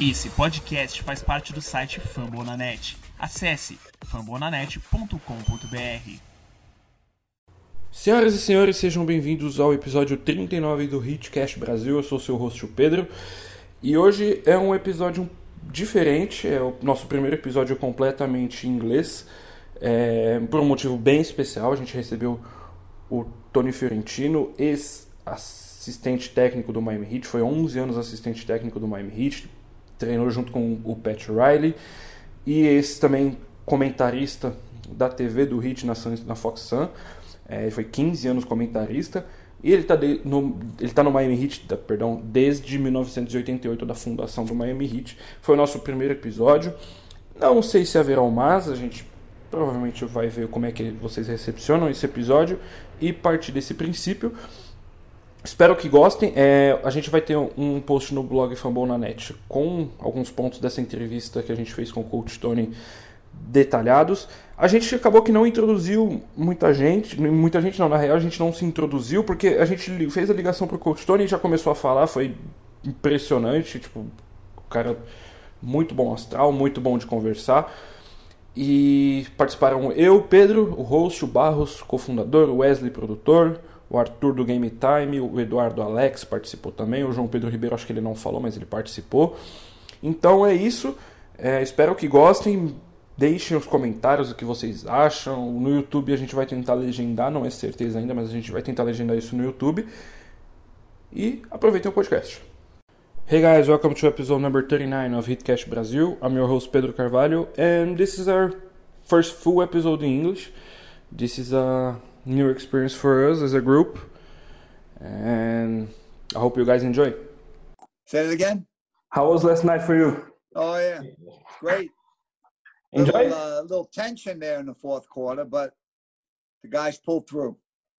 Esse podcast faz parte do site Fambonanet. Acesse fambonanet.com.br. Senhoras e senhores, sejam bem-vindos ao episódio 39 do Hitcast Brasil. Eu sou seu host, o Pedro, e hoje é um episódio diferente. É o nosso primeiro episódio completamente em inglês, é, por um motivo bem especial. A gente recebeu o Tony Fiorentino, ex-assistente técnico do Miami Heat, foi 11 anos assistente técnico do Miami Heat, treinou junto com o Pat Riley e esse também comentarista da TV do Hit na, na Fox Sun. É, ele foi 15 anos comentarista e ele está no, ele tá no Miami Heat, perdão, desde 1988 da fundação do Miami Heat. Foi o nosso primeiro episódio. Não sei se haverá mais, a gente provavelmente vai ver como é que vocês recepcionam esse episódio e partir desse princípio. Espero que gostem. É, a gente vai ter um post no blog Fambonanet com alguns pontos dessa entrevista que a gente fez com o coach Tony detalhados. A gente acabou que não introduziu muita gente, muita gente não, na real a gente não se introduziu porque a gente fez a ligação pro coach Tony e já começou a falar, foi impressionante, tipo, o cara muito bom astral, muito bom de conversar. E participaram eu, Pedro, o host, o Barros, cofundador, o Wesley, produtor, o Arthur do Game Time, o Eduardo Alex participou também, o João Pedro Ribeiro acho que ele não falou, mas ele participou. Então é isso, é, espero que gostem, deixem os comentários o que vocês acham. No YouTube a gente vai tentar legendar, não é certeza ainda, mas a gente vai tentar legendar isso no YouTube. E aproveitem o podcast. Hey guys, welcome to episode number 39 of Hitcast Brazil. I'm your host Pedro Carvalho, and this is our first full episode in English. This is a new experience for us as a group. And I hope you guys enjoy. Say it again. How was last night for you? Oh yeah, great. Enjoy. Little, uh, little tension there in the fourth quarter, but the guys pulled through.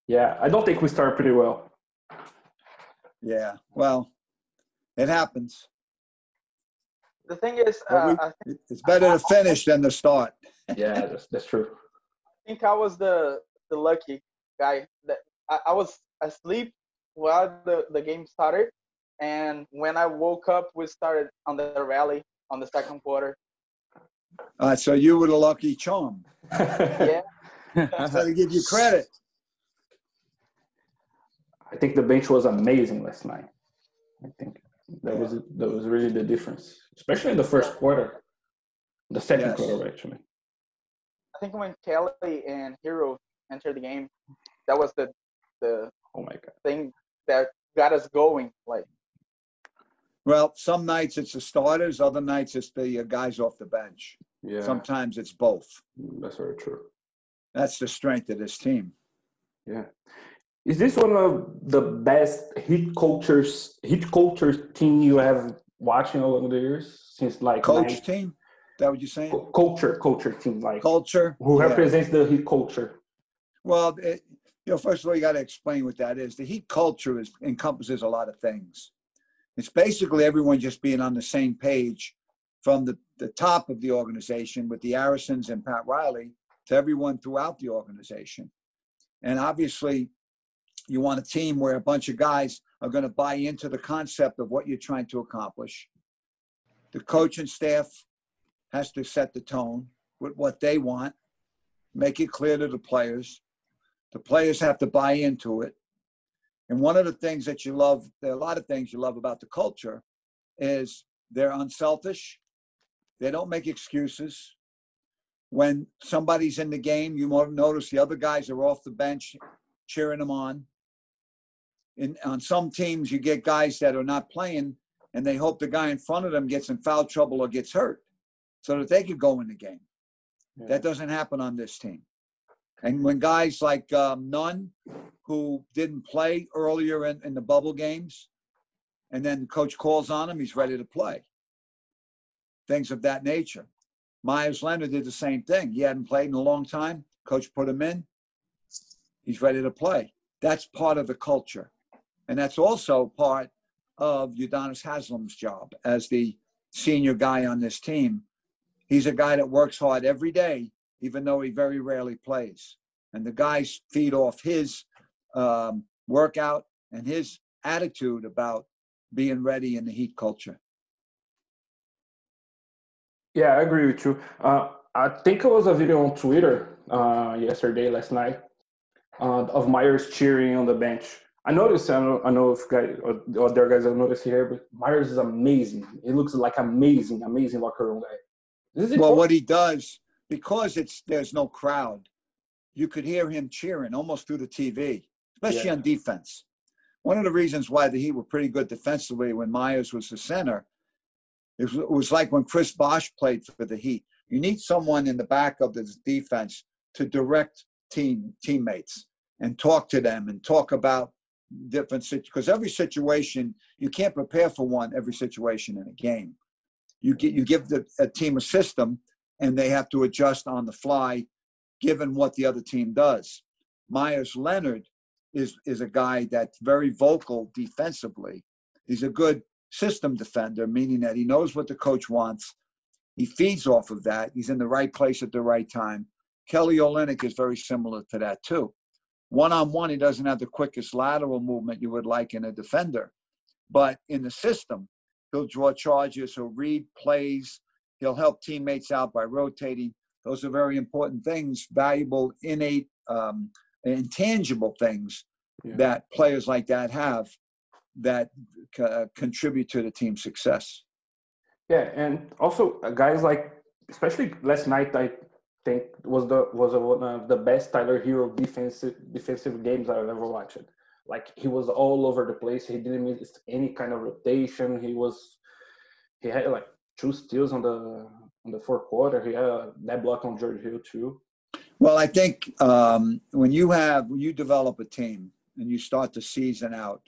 Yeah, I don't think we started pretty well. Yeah, well, it happens. The thing is, uh, we- I think, It's better to finish than to start. Yeah, that's, that's true. I think I was the the lucky guy that I, I was asleep while the, the game started, and when I woke up, we started on the rally on the second quarter. Uh, so you were the lucky charm. Yeah, I Got to give you credit. I think the bench was amazing last night. I think that was that was really the difference, especially in the first quarter, the second Yes. quarter actually. I think when Kelly and Herro entered the game, that was the the Oh my god. thing that got us going. Like Well, some nights it's the starters, other nights it's the uh, guys off the bench. Yeah, Sometimes it's both. that's very true. That's the strength of this team. Yeah. Is this one of the best hit cultures hit cultures team you have watching along the years since like Coach nine- team, is that what you're saying? culture culture team like Culture. who Yeah. represents the hit culture? Well, it, you know, first of all, you got to explain what that is. The heat culture is, encompasses a lot of things. It's basically everyone just being on the same page from the, the top of the organization with the Arisons and Pat Riley to everyone throughout the organization. And obviously, you want a team where a bunch of guys are going to buy into the concept of what you're trying to accomplish. The coach and staff has to set the tone with what they want, make it clear to the players. The players have to buy into it. And one of the things that you love, there are a lot of things you love about the culture, is they're unselfish. They don't make excuses. When somebody's in the game, you notice the other guys are off the bench cheering them on. In, on some teams, you get guys that are not playing and they hope the guy in front of them gets in foul trouble or gets hurt so that they could go in the game. Yeah. That doesn't happen on this team. And when guys like um, Nunn, who didn't play earlier in, in the bubble games, and then the coach calls on him, he's ready to play. Things of that nature. Meyers Leonard did the same thing. He hadn't played in a long time. Coach put him in. He's ready to play. That's part of the culture. And that's also part of Udonis Haslem's job as the senior guy on this team. He's a guy that works hard every day, even though he very rarely plays. And the guys feed off his um, workout and his attitude about being ready in the heat culture. Yeah, I agree with you. Uh, I think it was a video on Twitter uh, yesterday, last night, uh, of Meyers cheering on the bench. I noticed. I know, I know if guys, or other guys have noticed here, but Meyers is amazing. He looks like amazing, amazing locker room guy. Well, what he does because it's there's no crowd, you could hear him cheering almost through the TV, especially yeah. on defense. One of the reasons why the Heat were pretty good defensively when Meyers was the center, it was, like when Chris Bosh played for the Heat. You need someone in the back of the defense to direct team teammates and talk to them and talk about different situations because every situation you can't prepare for one every situation in a game. You get you give the a team a system and they have to adjust on the fly given what the other team does. Meyers Leonard is is a guy that's very vocal defensively. He's a good system defender, meaning that he knows what the coach wants. He feeds off of that. He's in the right place at the right time. Kelly Olynyk is very similar to that too. One on one, he doesn't have the quickest lateral movement you would like in a defender, but in the system, he'll draw charges, he'll read plays, he'll help teammates out by rotating. Those are very important things, valuable, innate, um, intangible things yeah. that players like that have that uh, contribute to the team's success. Yeah, and also uh, guys like, especially last night, I think was the was one of the best Tyler Herro defensive defensive games I've ever watched. Like he was all over the place. He didn't miss any kind of rotation. He was he had like two steals on the on the fourth quarter. He had that block on George Hill too. Well, I think um, when you have when you develop a team and you start the season out,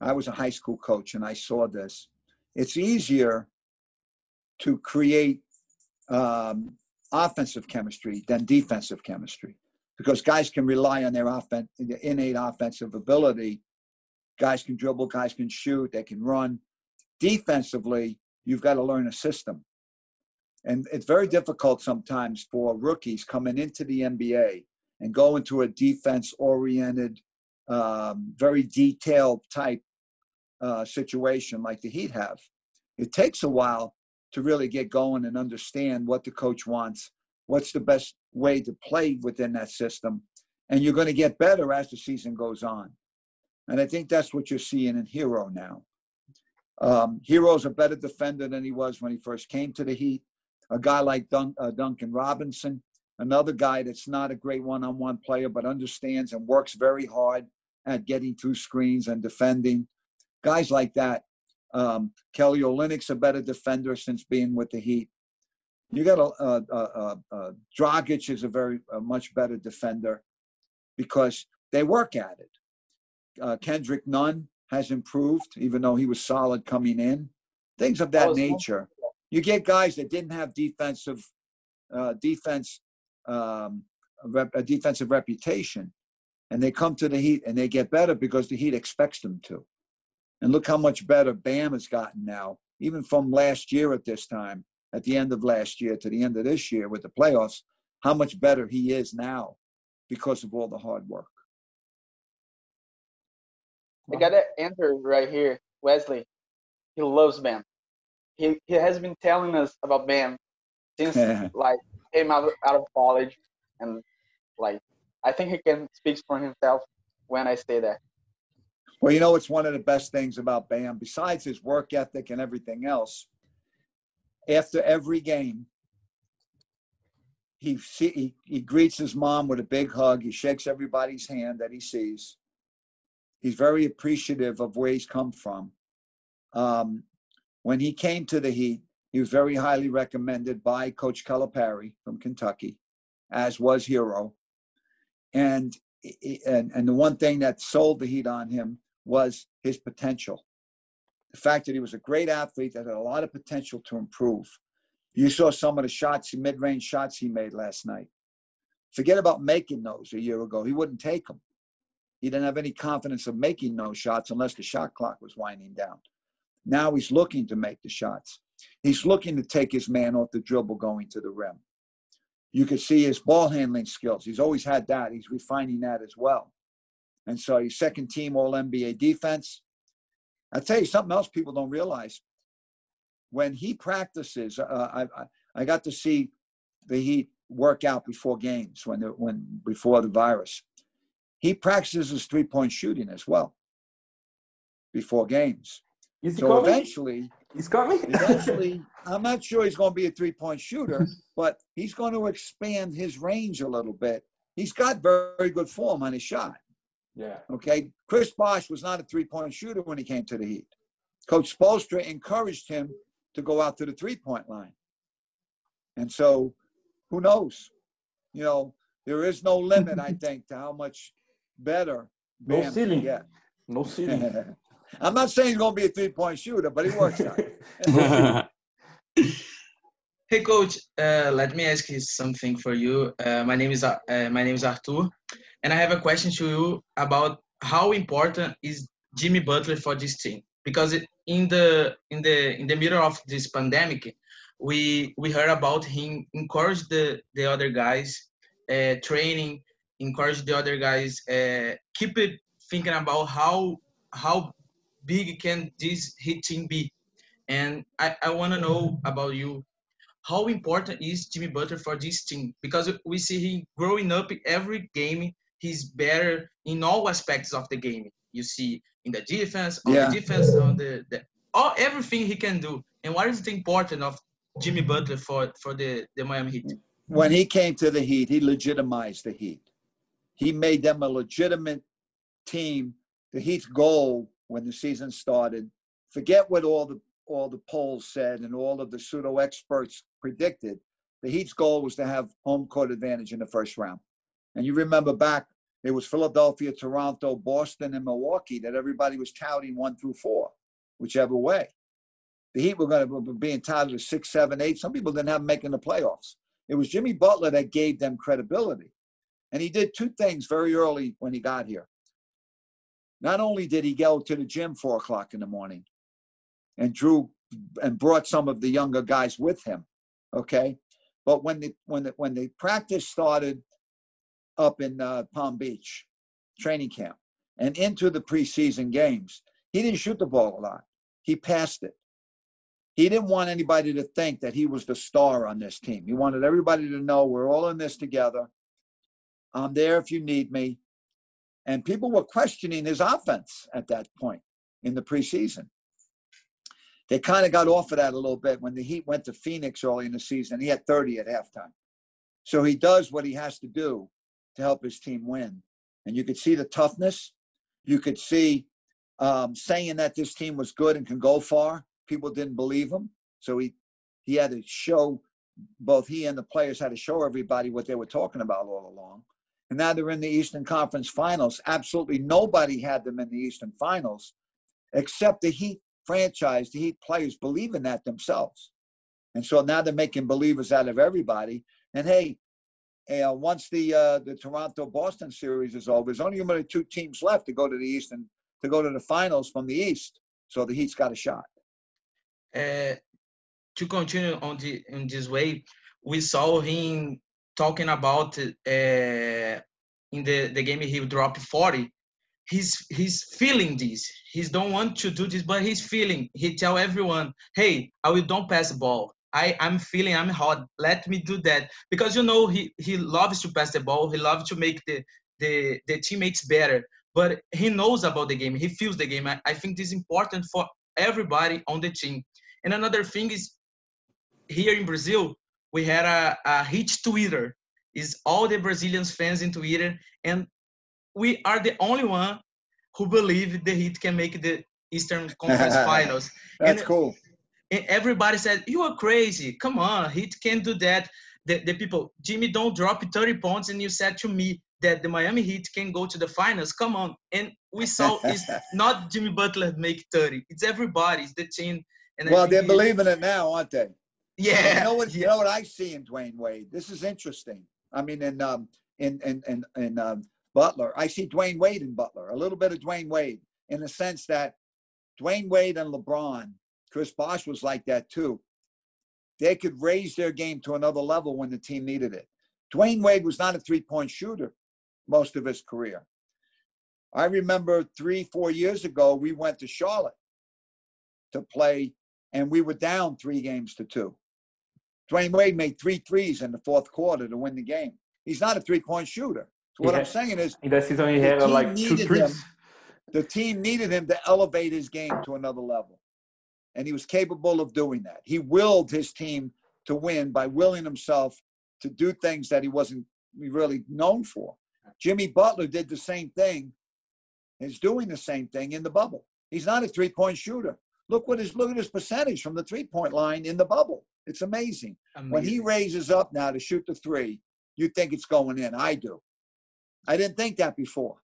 I was a high school coach and I saw this. It's easier to create um, offensive chemistry than defensive chemistry because guys can rely on their offense, innate offensive ability. Guys can dribble, guys can shoot, they can run. Defensively, you've got to learn a system. And it's very difficult sometimes for rookies coming into the NBA and go into a defense oriented, um, very detailed type uh, situation like the Heat have. It takes a while to really get going and understand what the coach wants, what's the best way to play within that system. And you're going to get better as the season goes on. And I think that's what you're seeing in Herro now. Um, Herro's a better defender than he was when he first came to the Heat. A guy like Dun- uh, Duncan Robinson, another guy that's not a great one on one player, but understands and works very hard at getting through screens and defending. Guys like that um, Kelly Olynyk's a better defender since being with the Heat. You got a, a, a, a Dragic is a very a much better defender because they work at it. Uh, Kendrick Nunn has improved, even though he was solid coming in. Things of that, that nature. You get guys that didn't have defensive uh, defense um, rep, a defensive reputation, and they come to the Heat and they get better because the Heat expects them to. And look how much better Bam has gotten now, even from last year at this time, at the end of last year to the end of this year with the playoffs, how much better he is now because of all the hard work. I got an answer right here, Wesley. He loves Bam. He he has been telling us about Bam since like came out out of college, and like I think he can speak for himself when I say that. Well, you know, it's one of the best things about Bam, besides his work ethic and everything else. After every game, he, he, he greets his mom with a big hug. He shakes everybody's hand that he sees. He's very appreciative of where he's come from. Um, when he came to the Heat, he was very highly recommended by Coach Calipari from Kentucky, as was Herro. And and, and the one thing that sold the heat on him was his potential. The fact that he was a great athlete that had a lot of potential to improve. You saw some of the shots, mid range shots he made last night. Forget about making those a year ago. He wouldn't take them. He didn't have any confidence of making those shots unless the shot clock was winding down. Now he's looking to make the shots. He's looking to take his man off the dribble going to the rim. You can see his ball handling skills. He's always had that. He's refining that as well. And so he's second team All NBA defense. I'll tell you something else people don't realize. When he practices, uh, I, I got to see the Heat work out before games when when before the virus. He practices his three point shooting as well before games. Is he So coming? eventually, He's coming? eventually, I'm not sure he's going to be a three point shooter, but he's going to expand his range a little bit. He's got very, good form on his shot. yeah. Okay. Chris Bosh was not a three point shooter when he came to the Heat. Coach Spoelstra encouraged him to go out to the three point line. And so who knows? You know, there is no limit, I think, to how much better No Bam ceiling. Yeah. No ceiling. I'm not saying he's going to be a three point shooter, but he works on it. Hey coach, uh, let me ask you something for you. Uh, my name is uh, my name is Arthur, and I have a question to you about how important is Jimmy Butler for this team? Because it, in the in the in the middle of this pandemic, we we heard about him encourage the the other guys uh, training, encourage the other guys uh, keep it thinking about how how big can this hit team be, and I I want to know about you how important is Jimmy Butler for this team? Because we see him growing up every game. He's better in all aspects of the game. You see in the defense, on Yeah. the defense, on the, the all everything he can do. And what is the importance of Jimmy Butler for for the the Miami Heat? when he came to the Heat, he legitimized the Heat. He made them a legitimate team. The Heat's goal when the season started, forget what all the all the polls said and all of the pseudo experts predicted. The Heat's goal was to have home court advantage in the first round. And you remember back, it was Philadelphia, Toronto, Boston, and Milwaukee that everybody was touting one through four, whichever way. The Heat were going to be touted as six, seven, eight. Some people didn't have them making the playoffs. It was Jimmy Butler that gave them credibility. And he did two things very early when he got here. Not only did he go to the gym four o'clock in the morning and drew and brought some of the younger guys with him, okay? But when the when the when the practice started up in uh, Palm Beach training camp and into the preseason games, he didn't shoot the ball a lot. He passed it. He didn't want anybody to think that he was the star on this team. He wanted everybody to know we're all in this together. I'm there if you need me. And people were questioning his offense at that point in the preseason. They kind of got off of that a little bit when the Heat went to Phoenix early in the season. He had 30 at halftime. So he does what he has to do to help his team win. And you could see the toughness. You could see um, saying that this team was good and can go far. People didn't believe him. So he he had to show both he and the players had to show everybody what they were talking about all along. And now they're in the Eastern Conference Finals. Absolutely nobody had them in the Eastern Finals except the Heat franchise, the Heat players believe in that themselves. And so now they're making believers out of everybody. And hey, uh, once the uh, the Toronto Boston series is over, there's only only two teams left to go to the East and to go to the finals from the East. So the Heat's got a shot. Uh, to continue on the in this way, we saw him talking about uh, in the the game he dropped 40 he's he's feeling this. He don't want to do this but he's feeling. He tell everyone hey i will don't pass the ball. I i'm feeling i'm hot. Let me do that. Because you know he he loves to pass the ball. He loves to make the the the teammates better. But he knows about the game. He feels the game. I, I think this is important for everybody on the team. And another thing is here in brazil we had a, a hit twitter is all the brazilians fans in twitter and we are the only one who believe the Heat can make the Eastern Conference Finals. That's And- uh, cool. And everybody said, "You are crazy! Come on, Heat can't do that." The, the people, Jimmy, don't drop 30 points, and you said to me that the Miami Heat can go to the finals. Come on, and we saw it's not Jimmy Butler make 30; it's everybody, it's the team. And well, they're believing it now, aren't they? Yeah, You know what? You know what I see in Dwyane Wade. This is interesting. I mean, in um, in in in, in um, Butler, I see Dwyane Wade in Butler. A little bit of Dwyane Wade in the sense that Dwyane Wade and LeBron, Chris Bosh was like that too. They could raise their game to another level when the team needed it. Dwyane Wade was not a three-point shooter most of his career. I remember three, four years ago, we went to Charlotte to play, and we were down three games to two. Dwyane Wade made three threes in the fourth quarter to win the game. He's not a three point shooter. So what I'm saying is In that season, he The had uh, team like two needed him. the team needed him to elevate his game to another level. And he was capable of doing that. He willed his team to win by willing himself to do things that he wasn't really known for. Jimmy Butler did the same thing, is doing the same thing in the bubble. He's not a three point shooter. Look what his look at his percentage from the three point line in the bubble. It's amazing. When he raises up now to shoot the three, you think it's going in. I do. I didn't think that before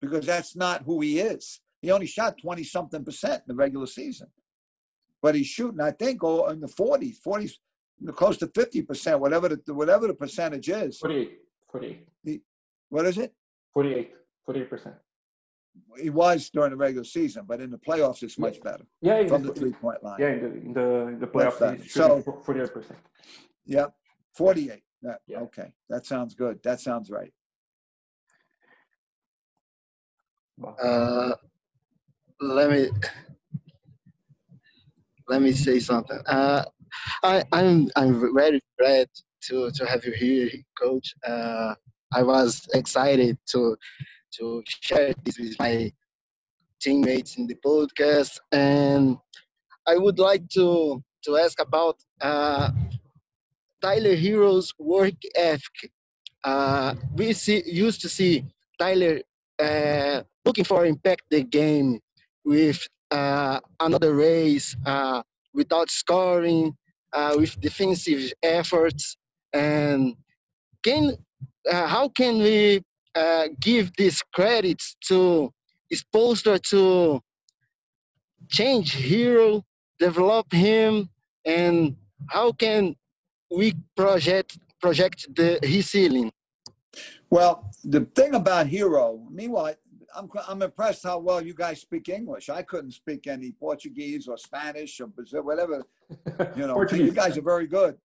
because that's not who he is. He only shot 20 something percent in the regular season. But he's shooting, I think, oh, in the 40s, 40s, close to 50 percent, whatever the whatever the percentage is. 48, 48, What is it? 48, 48%. He was during the regular season, but in the playoffs, it's much better Yeah, from the, the three point line. yeah, in the, in the, in the playoffs, better. he's So- 48%. Yep. 48. Yeah, Yeah. Okay. That sounds good. That sounds right. Uh, let me let me say something. Uh, I, I'm I'm very glad to to have you here, Coach. Uh, I was excited to to share this with my teammates in the podcast, and I would like to to ask about uh, Tyler Herro's work ethic. Uh, we see used to see Tyler uh, looking for impact the game with uh, another race uh, without scoring, uh, with defensive efforts, and can how can we uh, give these credits to Spoelstra to change Herro, develop him, and how can we project project the his ceiling? Well, the thing about Herro, meanwhile, I'm, I'm impressed how well you guys speak English. I couldn't speak any Portuguese or Spanish or Brazil, whatever. You know, you guys are very good.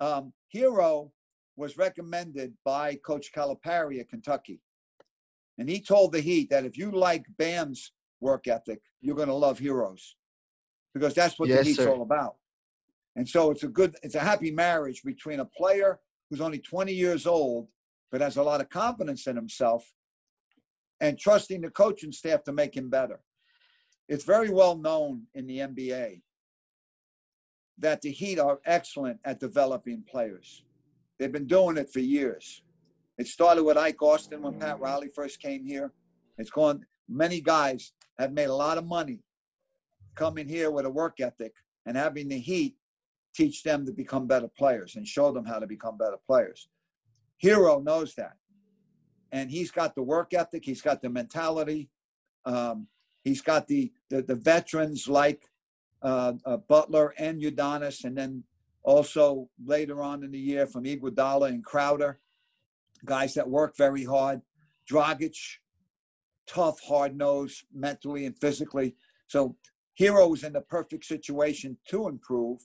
Um, Herro was recommended by Coach Calipari at Kentucky. And he told the Heat that if you like Bam's work ethic, you're going to love Herro's because that's what Yes, the Heat's sir. all about. And so it's a good, it's a happy marriage between a player who's only 20 years old, but has a lot of confidence in himself and trusting the coaching staff to make him better. It's very well known in the NBA that the Heat are excellent at developing players. They've been doing it for years. It started with Ike Austin when Pat Riley first came here. It's gone, many guys have made a lot of money coming here with a work ethic and having the Heat teach them to become better players and show them how to become better players. Herro knows that. And he's got the work ethic, he's got the mentality, um, he's got the, the, the veterans like uh, uh, Butler and Udonis, and then also later on in the year from Iguodala and Crowder, guys that work very hard. Dragic, tough, hard nosed mentally and physically. So Herro is in the perfect situation to improve.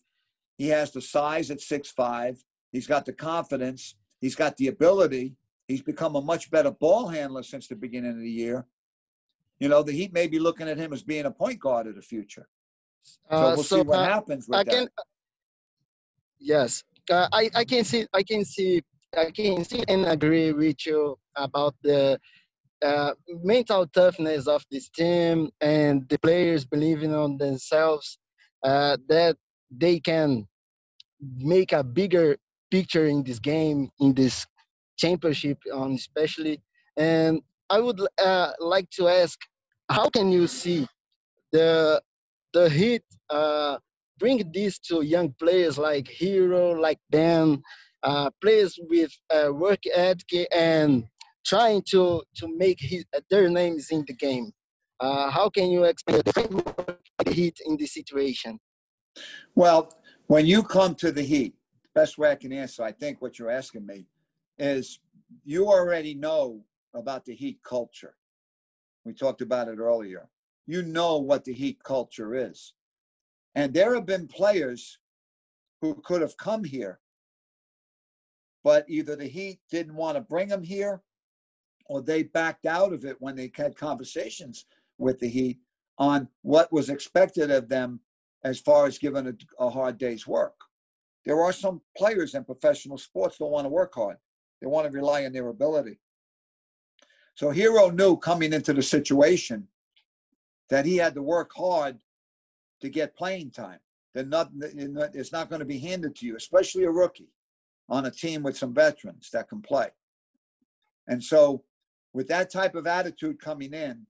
He has the size at six five. He's got the confidence. He's got the ability. He's become a much better ball handler since the beginning of the year. You know, the Heat may be looking at him as being a point guard of the future. So Uh, we'll see what uh, happens with I that. Yes, uh, I I can see I can see I can see and agree with you about the uh, mental toughness of this team and the players believing on themselves uh, that they can make a bigger picture in this game in this championship on especially. And i would uh, like to ask how can you see the the heat uh, bring this to young players like Herro like ben uh, players with uh, work ethic and trying to to make his, their names in the game uh, how can you explain the heat in this situation Well, when you come to the Heat, best way I can answer, I think what you're asking me is you already know about the Heat culture. We talked about it earlier. You know what the Heat culture is. And there have been players who could have come here, but either the Heat didn't want to bring them here or they backed out of it when they had conversations with the Heat on what was expected of them as far as giving a, a hard day's work. there are some players in professional sports don't want to work hard. They want to rely on their ability. So Herro knew coming into the situation that he had to work hard to get playing time. That not, it's not going to be handed to you, especially a rookie on a team with some veterans that can play. And so, with that type of attitude coming in,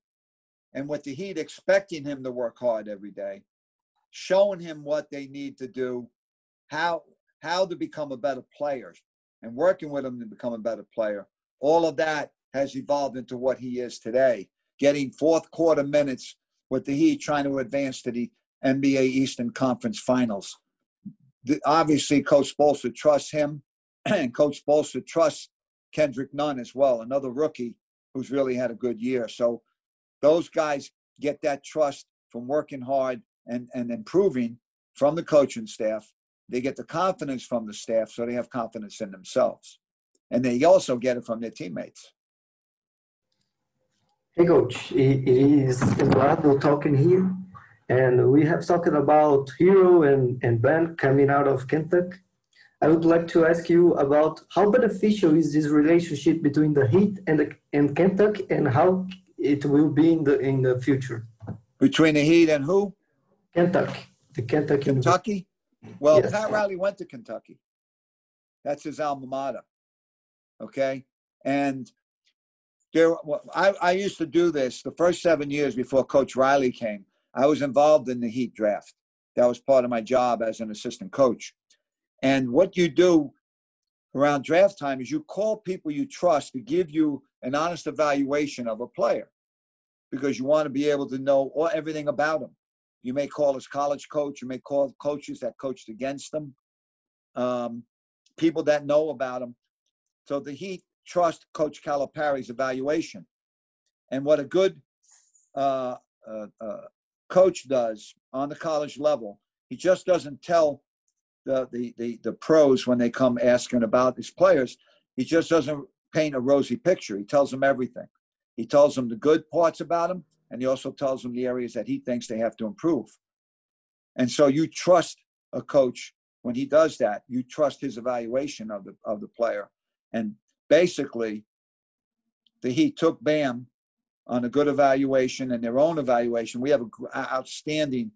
and with the Heat expecting him to work hard every day, showing him what they need to do, how how to become a better player, and working with him to become a better player. All of that has evolved into what he is today, getting fourth quarter minutes with the Heat trying to advance to the NBA Eastern Conference Finals. The, obviously, Coach Spoelstra trusts him, and Coach Spoelstra trusts Kendrick Nunn as well, another rookie who's really had a good year. So those guys get that trust from working hard and, and improving from the coaching staff. They get the confidence from the staff, so they have confidence in themselves. And they also get it from their teammates. Hey, coach, it is Eduardo talking here. And we have talked about Herro and, and Ben coming out of Kentucky. I would like to ask you about how beneficial is this relationship between the Heat and, the, and Kentucky and how it will be in the, in the future? Between the Heat and who? Kentucky. The Kentucky. Kentucky? Well, yes. Pat Riley went to Kentucky. That's his alma mater. Okay? And there, I, I used to do this the first seven years before Coach Riley came. I was involved in the Heat draft. That was part of my job as an assistant coach. And what you do around draft time is you call people you trust to give you an honest evaluation of a player because you want to be able to know all, everything about him. You may call his college coach, you may call coaches that coached against him, um, people that know about him. So the Heat trust Coach Calipari's evaluation. And what a good uh, uh, uh, coach does on the college level, he just doesn't tell the, the, the, the pros when they come asking about these players. He just doesn't paint a rosy picture. He tells them everything. He tells them the good parts about them, and he also tells them the areas that he thinks they have to improve. And so you trust a coach when he does that. You trust his evaluation of the of the player, and basically, the Heat took Bam on a good evaluation and their own evaluation. We have an outstanding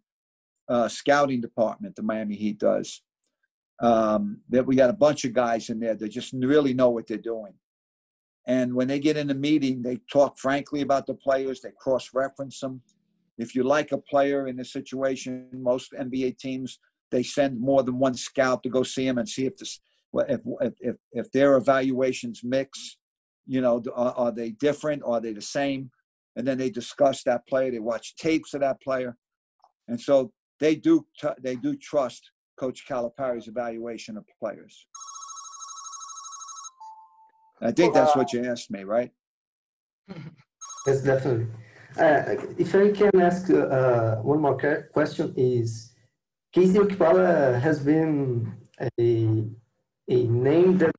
uh, scouting department. The Miami Heat does. Um, that we got a bunch of guys in there that just really know what they're doing. And when they get in a meeting, they talk frankly about the players. They cross-reference them. If you like a player in a situation, most NBA teams they send more than one scout to go see him and see if this if if if their evaluations mix, you know, are, are they different? Are they the same? And then they discuss that player. They watch tapes of that player, and so they do they do trust Coach Calipari's evaluation of players. I think that's what you asked me, right? Yes, definitely. Uh, if I can ask uh, one more question, is KZ Okpala has been a a name that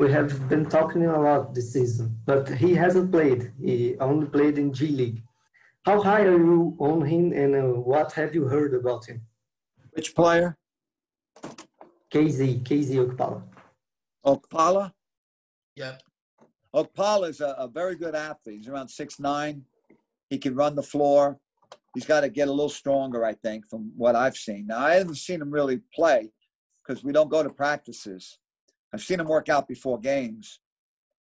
we have been talking a lot this season, but he hasn't played. He only played in G League. How high are you on him, and uh, what have you heard about him? Which player? KZ, KZ Okpala. Okpala? Yeah. Okpala is a, a, very good athlete. He's around six nine. He can run the floor. He's got to get a little stronger, I think, from what I've seen. Now, I haven't seen him really play because we don't go to practices. I've seen him work out before games.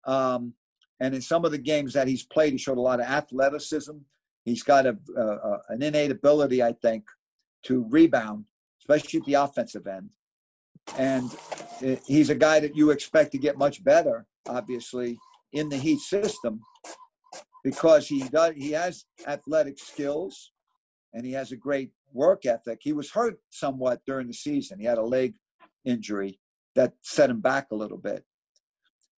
Um, and in some of the games that he's played, he showed a lot of athleticism. He's got a, an innate ability, I think, to rebound, especially at the offensive end. And uh, he's a guy that you expect to get much better, obviously, in the Heat system because he does he has athletic skills and he has a great work ethic. He was hurt somewhat during the season. He had a leg injury that set him back a little bit.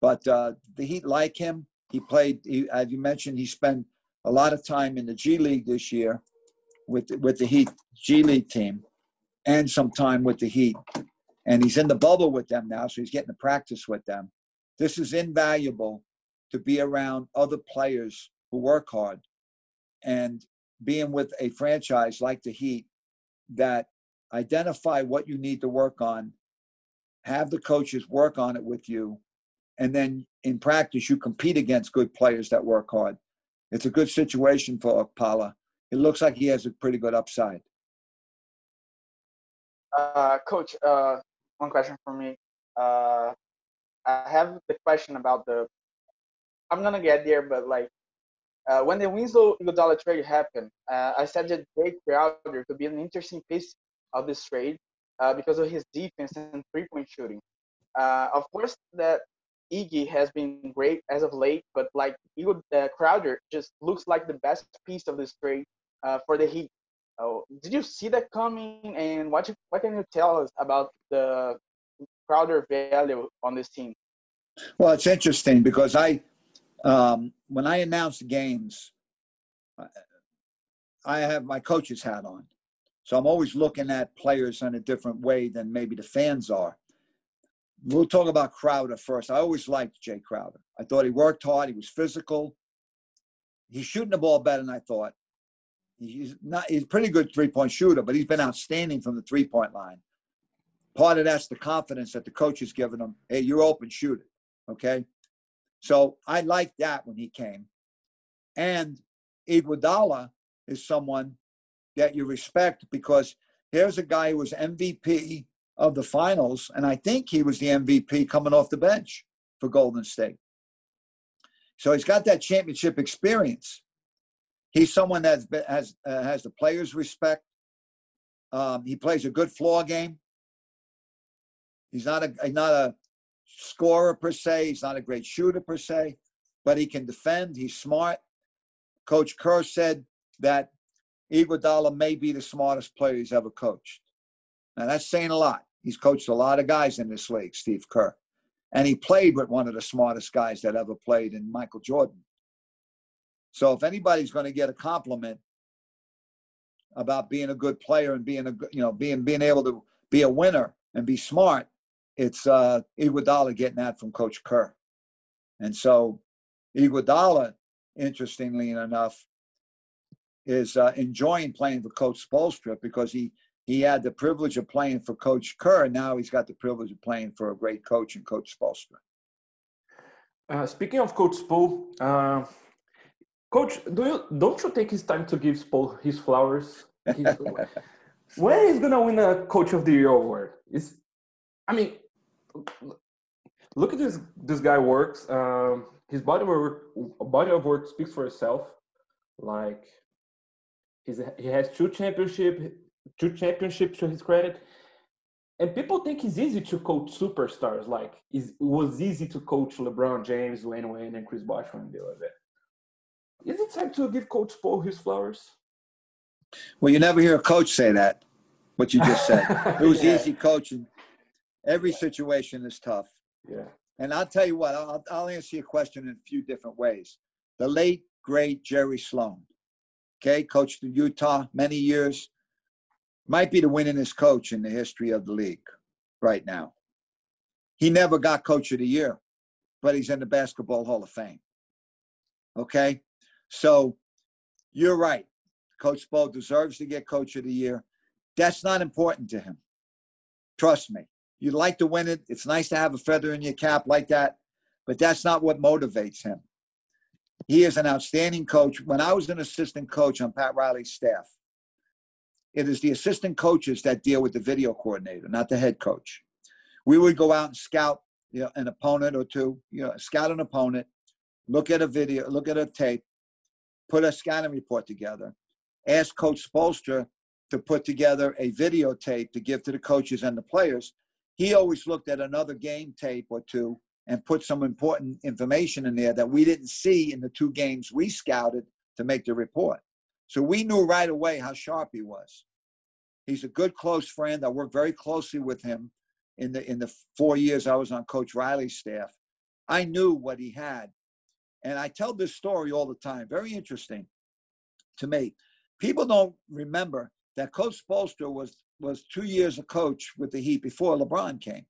But uh, the Heat like him. He played, he, as you mentioned, he spent a lot of time in the G League this year with with the Heat G League team, and some time with the Heat. And he's in the bubble with them now, so he's getting to practice with them. This is invaluable to be around other players who work hard and being with a franchise like the Heat that identify what you need to work on have the coaches work on it with you, and then in practice you compete against good players that work hard. It's a good situation for Okpala. It looks like he has a pretty good upside. Uh, Coach, uh, one question for me. Uh, I have the question about the. I'm gonna get there, but like uh, when the Winslow Iguodala trade happened, uh, I said that Jae Crowder could be an interesting piece of this trade uh, because of his defense and three-point shooting. Uh, of course, that Iggy has been great as of late, but like Igor uh, Crowder just looks like the best piece of this trade uh, for the Heat. Oh, did you see that coming? And what you, what can you tell us about the Crowder value on this team? Well, it's interesting because I, um, when I announce games, I have my coach's hat on. So I'm always looking at players in a different way than maybe the fans are. We'll talk about Crowder first. I always liked Jae Crowder. I thought he worked hard. He was physical. He's shooting the ball better than I thought. He's not. He's a pretty good three-point shooter, but he's been outstanding from the three-point line. Part of that's the confidence that the coach has given him. Hey, you're open, shoot it. Okay. So I liked that when he came. And Iguodala is someone that you respect because here's a guy who was MVP of the finals, and I think he was the MVP coming off the bench for Golden State. So he's got that championship experience. He's someone that has uh, has the players' respect. Um, he plays a good floor game. He's not a he's not a scorer per se. He's not a great shooter per se, but he can defend. He's smart. Coach Kerr said that Iguodala may be the smartest player he's ever coached. Now that's saying a lot. He's coached a lot of guys in this league, Steve Kerr, and he played with one of the smartest guys that ever played in Michael Jordan. So if anybody's going to get a compliment about being a good player and being a you know being being able to be a winner and be smart, it's uh, Iguodala getting that from Coach Kerr. And so Iguodala, interestingly enough, is uh, enjoying playing for Coach Spoelstra because he he had the privilege of playing for Coach Kerr, and now he's got the privilege of playing for a great coach and Coach Spoelstra. Uh, speaking of Coach Spo, uh, Coach, do you don't you think it's time to give Spo his flowers? He's, when he's gonna win a Coach of the Year award? Is I mean, look at this this guy works. Um, his body of work body of work speaks for itself. Like he's he has two championship two championships to his credit. And people think it's easy to coach superstars. Like it was easy to coach LeBron James, Wayne Wayne, and Chris Bosh when they were there. Is it time to give Coach Paul his flowers? Well, you never hear a coach say that. What you just said. it was yeah. easy coaching. Every situation is tough. Yeah. And I'll tell you what, I'll, I'll answer your question in a few different ways. The late, great Jerry Sloan, okay, coached in Utah many years, might be the winningest coach in the history of the league right now. He never got coach of the year, but he's in the Basketball Hall of Fame. Okay? So you're right. Coach Spo deserves to get coach of the year. That's not important to him. Trust me. You'd like to win it. It's nice to have a feather in your cap like that, but that's not what motivates him. He is an outstanding coach. When I was an assistant coach on Pat Riley's staff, it is the assistant coaches that deal with the video coordinator, not the head coach. We would go out and scout you know, an opponent or two, you know, scout an opponent, look at a video, look at a tape, put a scouting report together, ask Coach Spoelstra to put together a videotape to give to the coaches and the players. He always looked at another game tape or two and put some important information in there that we didn't see in the two games we scouted to make the report. So we knew right away how sharp he was. He's a good close friend. I worked very closely with him in the in the four years I was on Coach Riley's staff. I knew what he had. And I tell this story all the time. Very interesting to me. People don't remember that Coach Spoelstra was was two years a coach with the Heat before LeBron came.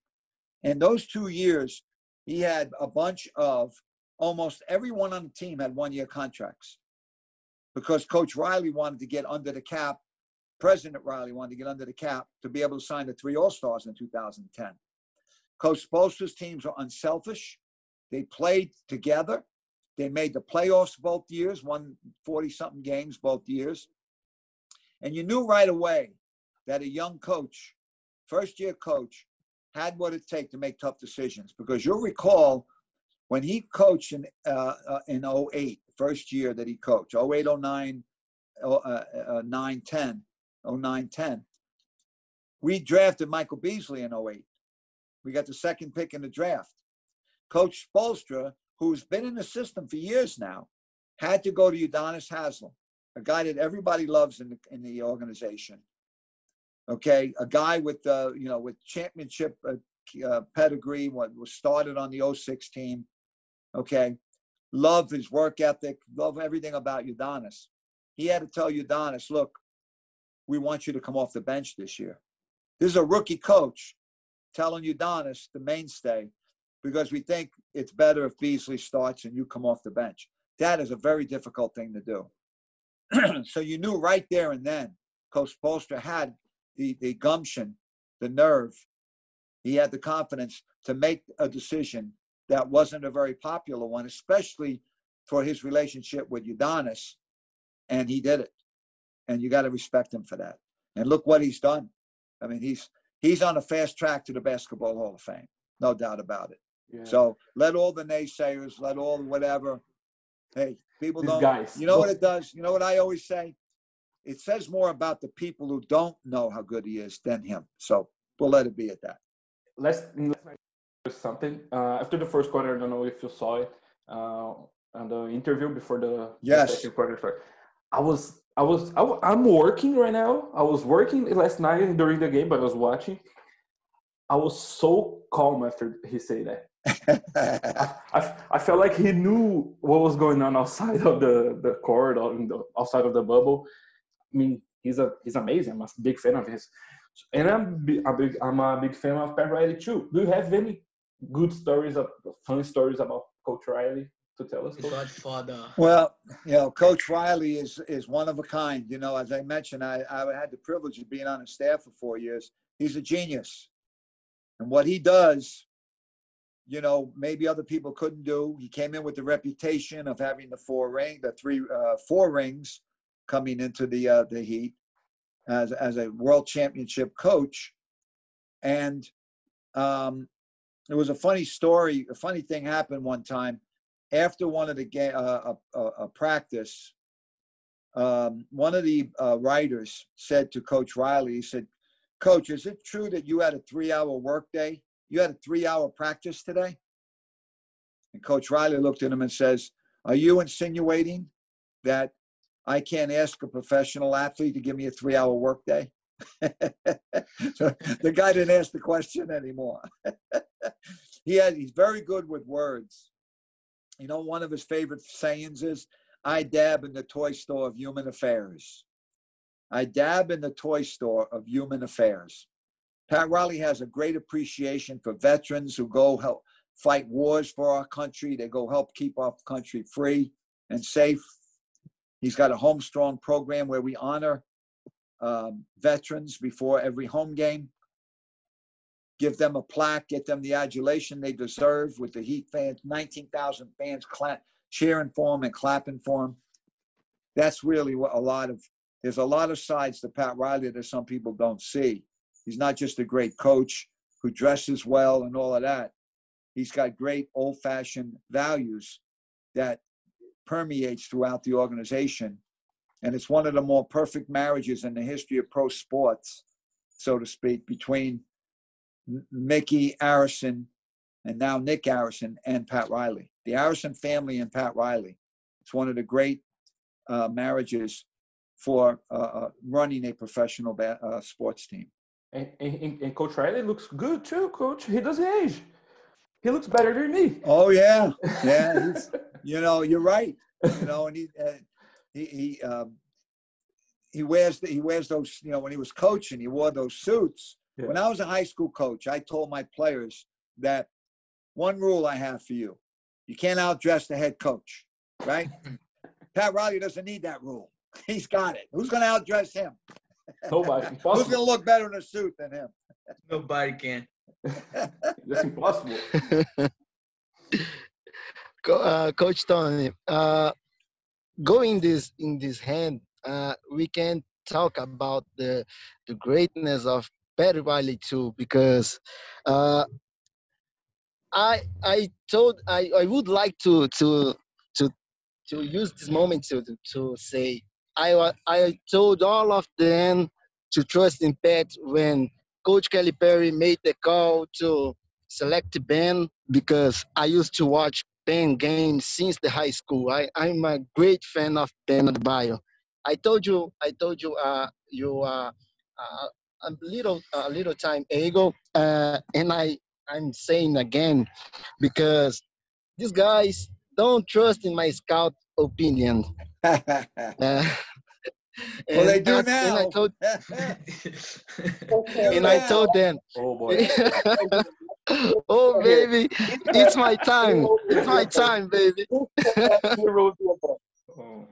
And those two years, he had a bunch of almost everyone on the team had one year contracts because Coach Riley wanted to get under the cap. President Riley wanted to get under the cap to be able to sign the three All Stars in 2010. Coach Spoelstra's teams were unselfish. They played together. They made the playoffs both years, won 40 something games both years. And you knew right away that a young coach, first year coach, had what it take to make tough decisions. Because you'll recall when he coached in, uh, uh, in 08, first year that he coached, 08, 09, uh, uh, 9, 10, 09, 10, we drafted Michael Beasley in 08. We got the second pick in the draft. Coach Spoelstra, who's been in the system for years now, had to go to Udonis Haslem, a guy that everybody loves in the, in the organization. Okay, a guy with uh, you know with championship uh, uh, pedigree, what was started on the 06 team. Okay, love his work ethic, love everything about Udonis. He had to tell Udonis, look, we want you to come off the bench this year. This is a rookie coach telling Udonis, the mainstay, because we think it's better if Beasley starts and you come off the bench. That is a very difficult thing to do. so you knew right there and then, Coach Spoelstra had the, the gumption, the nerve, he had the confidence to make a decision that wasn't a very popular one, especially for his relationship with Udonis. And he did it. And you got to respect him for that. And look what he's done. I mean, he's he's on a fast track to the Basketball Hall of Fame, no doubt about it. Yeah. So let all the naysayers, let all whatever. Hey, people These don't. Guys. You know what it does? You know what I always say? It says more about the people who don't know how good he is than him. So we'll let it be at that. Let's, let's something. Uh, after the first quarter, I don't know if you saw it uh, on the interview before the, yes. the second quarter. I was I was I, am working right now. I was working last night during the game, but I was watching. I was so calm after he said that. I, I, I, felt like he knew what was going on outside of the the court on the, outside of the bubble. I mean, he's a he's amazing. I'm a big fan of his, and I'm a big I'm a big fan of Pat Riley too. Do you have any good stories of fun stories about Coach Riley? to tell us? Godfather. Well, you know, Coach Riley is is one of a kind. You know, as I mentioned, I, I had the privilege of being on his staff for four years. He's a genius, and what he does, you know, maybe other people couldn't do. He came in with the reputation of having the four ring, the three, uh, four rings, coming into the uh, the Heat as as a world championship coach, and um, there was a funny story. A funny thing happened one time after one of the game, uh, a, a, practice, um, one of the uh, writers said to Coach Riley, he said, "Coach, is it true that you had a three-hour workday? You had a three-hour practice today?" And Coach Riley looked at him and says, "Are you insinuating that I can't ask a professional athlete to give me a three-hour workday?" so the guy didn't ask the question anymore. he had, he's very good with words you know, one of his favorite sayings is, I dab in the toy store of human affairs. I dab in the toy store of human affairs. Pat Riley has a great appreciation for veterans who go help fight wars for our country. They go help keep our country free and safe. He's got a home strong program where we honor um, veterans before every home game give them a plaque, get them the adulation they deserve with the Heat fans, 19,000 fans clap, cheering for him and clapping for him. That's really what a lot of, there's a lot of sides to Pat Riley that some people don't see. He's not just a great coach who dresses well and all of that. He's got great old fashioned values that permeates throughout the organization. And it's one of the more perfect marriages in the history of pro sports, so to speak, between Mickey Arison, and now Nick Arison and Pat Riley. The Arison family and Pat Riley. It's one of the great uh, marriages for uh, uh running a professional ba- uh, sports team. And, and, and, Coach Riley looks good too, Coach. He doesn't age. He looks better than me. Oh yeah, yeah. you know, you're right. You know, and he uh, he he um, he wears the, he wears those. You know, when he was coaching, he wore those suits yeah. When I was a high school coach, I told my players that one rule I have for you you can't outdress the head coach, right? Pat Riley doesn't need that rule. He's got it. Who's going to outdress him? Nobody. Who's going to look better in a suit than him? Nobody can. That's impossible. Uh, Coach Tony, uh, going this in this hand, uh, we can talk about the the greatness of Pat Riley too, because uh, I I told I, I would like to to to to use this moment to to say I I told all of them to trust in Pat when Coach Calipari made the call to select Ben because I used to watch Ben games since the high school. I, I'm a great fan of Ben Adebayo. I told you I told you uh, you uh, uh, a little a little time ago, uh, and I I'm saying again because these guys don't trust in my scout opinion. Uh, well, they do I- now. And I told, They do and I told them, Oh boy. oh baby, it's my time. It's my time, baby.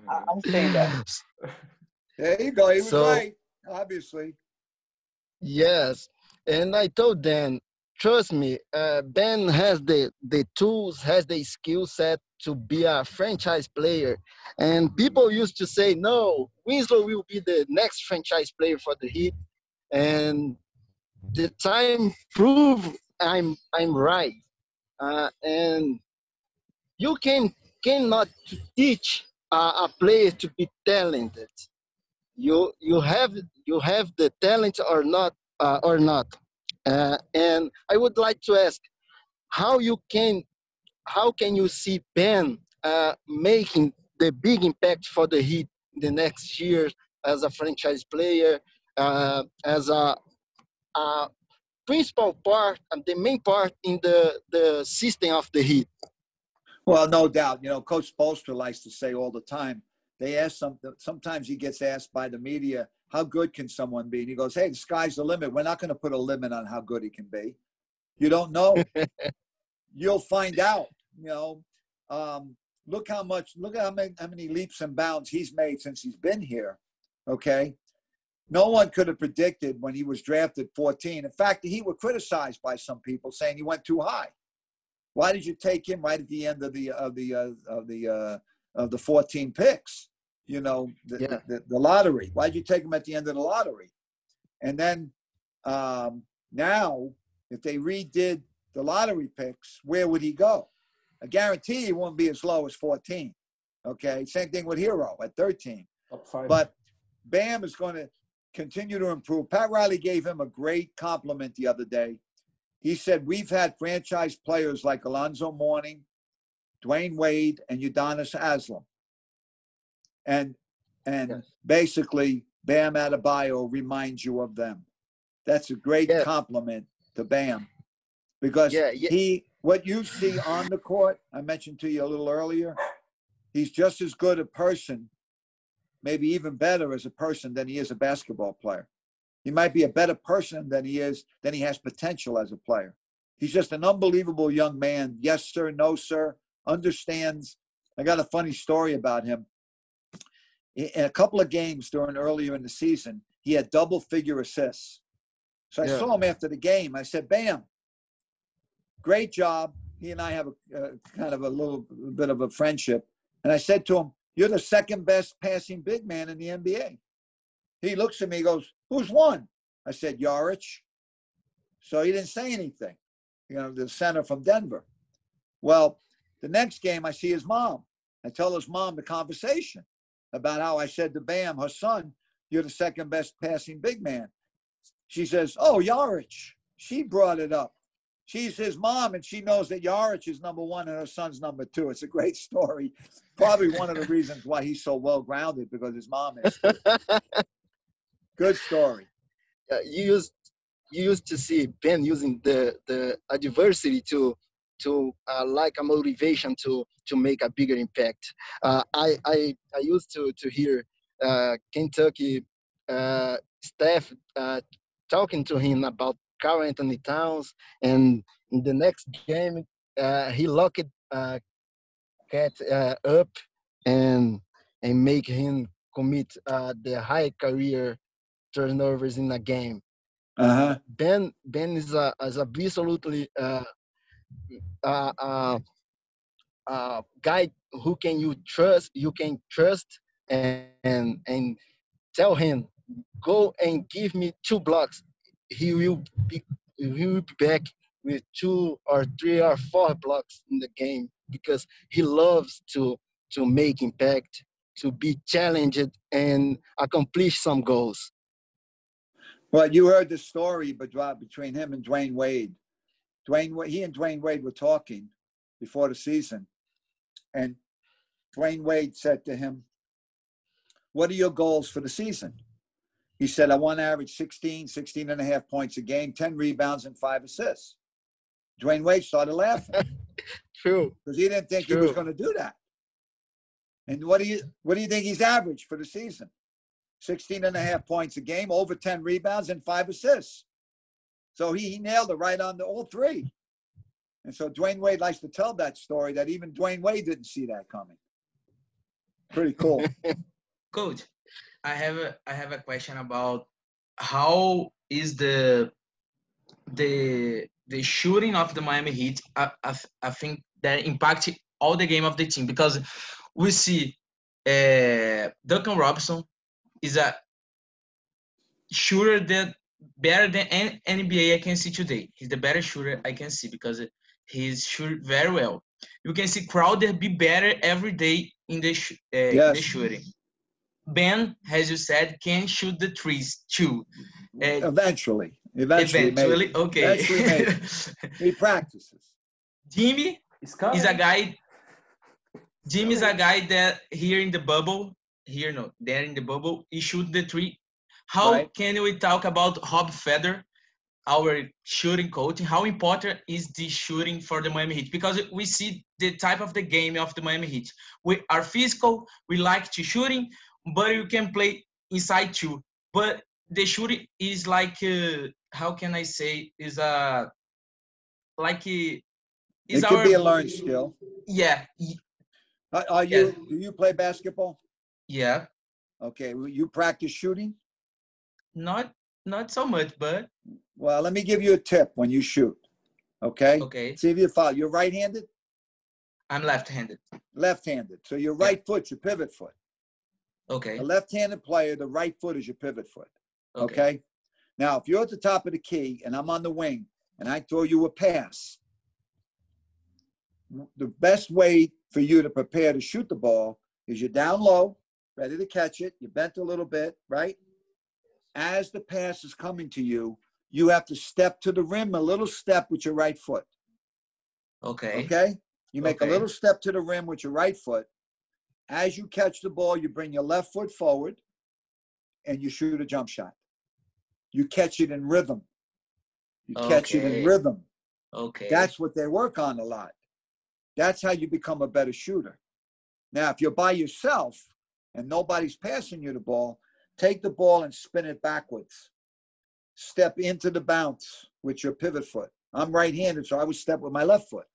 I- I'm saying that. There you go. He was So- right, obviously. Yes, and I told them, trust me, uh, Ben has the the tools, has the skill set to be a franchise player. And people used to say, no, Winslow will be the next franchise player for the Heat. And the time proved I'm I'm right. Uh, and you can cannot teach uh, a player to be talented. You you have you have the talent or not uh, or not. Uh, and I would like to ask how you can how can you see Ben uh, making the big impact for the Heat the next year as a franchise player, uh, as a, a principal part and the main part in the, the system of the Heat? Well, no doubt. You know, Coach Spoelstra likes to say all the time. They ask something. Sometimes he gets asked by the media, "How good can someone be?" And he goes, "Hey, the sky's the limit. We're not going to put a limit on how good he can be. You don't know. You'll find out. You know, um, look how much. Look at how many, how many leaps and bounds he's made since he's been here. Okay." No one could have predicted when he was drafted 14. In fact, he was criticized by some people saying he went too high. Why did you take him right at the end of the of the uh, of the uh, of the 14 picks? You know, the, Yeah. the, the lottery. Why did you take him at the end of the lottery? And then um, now, if they redid the lottery picks, where would he go? I guarantee he won't be as low as 14. Okay, same thing with Herro at 13. Top five. But Bam is going to continue to improve. Pat Riley gave him a great compliment the other day. He said, We've had franchise players like Alonzo Mourning, Dwyane Wade, and Udonis Haslem. And and Yes. basically, Bam Adebayo reminds you of them. That's a great Yeah. compliment to Bam. Because Yeah, yeah. he what you see on the court, I mentioned to you a little earlier, he's just as good a person maybe even better as a person than he is a basketball player. He might be a better person than he is, than he has potential as a player. He's just an unbelievable young man. Yes, sir. No, sir. Understands. I got a funny story about him. In a couple of games during earlier in the season, he had double figure assists. So I Yeah. saw him after the game. I said, Bam, great job. He and I have a, uh kind of a little bit of a friendship. And I said to him, You're the second best passing big man in the NBA. He looks at me, goes, Who's one? I said, Jokic. So he didn't say anything, you know, the center from Denver. Well, the next game, I see his mom. I tell his mom the conversation about how I said to Bam, her son, You're the second best passing big man. She says, Oh, Jokic. She brought it up. She's his mom, and she knows that Jokic is number one and her son's number two. It's a great story. Probably one of the reasons why he's so well grounded because his mom is. Good story. uh, you used you used to see Ben using the the adversity to to uh, like a motivation to to make a bigger impact. Uh, I I I used to to hear uh, Kentucky uh, staff uh, talking to him about Karl-Anthony Towns, and in the next game uh, he locked uh, KAT uh, up and and make him commit uh, the high career turnovers in a game. Uh-huh. Ben Ben is a is absolutely uh, uh, uh, uh, guy who can you trust. You can trust and and, and tell him go and give me two blocks. He will be he will be back with two or three or four blocks in the game because he loves to to make impact, to be challenged and accomplish some goals. Well, you heard the story but uh, between him and Dwyane Wade. Dwyane, he and Dwyane Wade were talking before the season, and Dwyane Wade said to him, "What are your goals for the season?" He said, "I want to average 16, 16 and a half points a game, 10 rebounds, and five assists." Dwyane Wade started laughing. True. Because he didn't think True. he was going to do that. And what do you what do you think he's averaged for the season? 16 and a half points a game, over 10 rebounds, and five assists. So he, he nailed it right on the all three. And so Dwyane Wade likes to tell that story that even Dwyane Wade didn't see that coming. Pretty cool. Coach, I have a I have a question about how is the the the shooting of the Miami Heat. I I, I think that impact all the game of the team because we see uh, Duncan Robinson is a shooter that better than any NBA I can see today. He's the better shooter I can see because he's shoot very well. You can see Crowder be better every day in the, uh, yes. in the shooting. Ben, as you said, can shoot the trees too. Uh, eventually. Eventually. Eventually, maybe. okay. Eventually he practices. Jimmy is a guy. Jimmy is a guy that here in the bubble here no there in the bubble he shoot the tree. how right. can we talk about Rob Fodor, our shooting coach how important is the shooting for the miami heat because we see the type of the game of the miami heat we are physical we like to shooting but you can play inside too but the shooting is like uh, how can i say is a uh, like uh, is it could our, be a learned skill yeah are you yeah. do you play basketball yeah. Okay. You practice shooting? Not not so much, but well, let me give you a tip when you shoot. Okay. Okay. See if you follow. You're right-handed. I'm left-handed. Left-handed. So your right yeah. foot's your pivot foot. Okay. A left-handed player, the right foot is your pivot foot. Okay. okay. Now, if you're at the top of the key and I'm on the wing and I throw you a pass, the best way for you to prepare to shoot the ball is you're down low, ready to catch it. You bent a little bit, right? As the pass is coming to you, you have to step to the rim a little step with your right foot. Okay. Okay. You make okay. a little step to the rim with your right foot. As you catch the ball, you bring your left foot forward and you shoot a jump shot. You catch it in rhythm. You catch it in rhythm. Okay. That's what they work on a lot. That's how you become a better shooter. Now, if you're by yourself, and nobody's passing you the ball, take the ball and spin it backwards. Step into the bounce with your pivot foot. I'm right handed, so I would step with my left foot.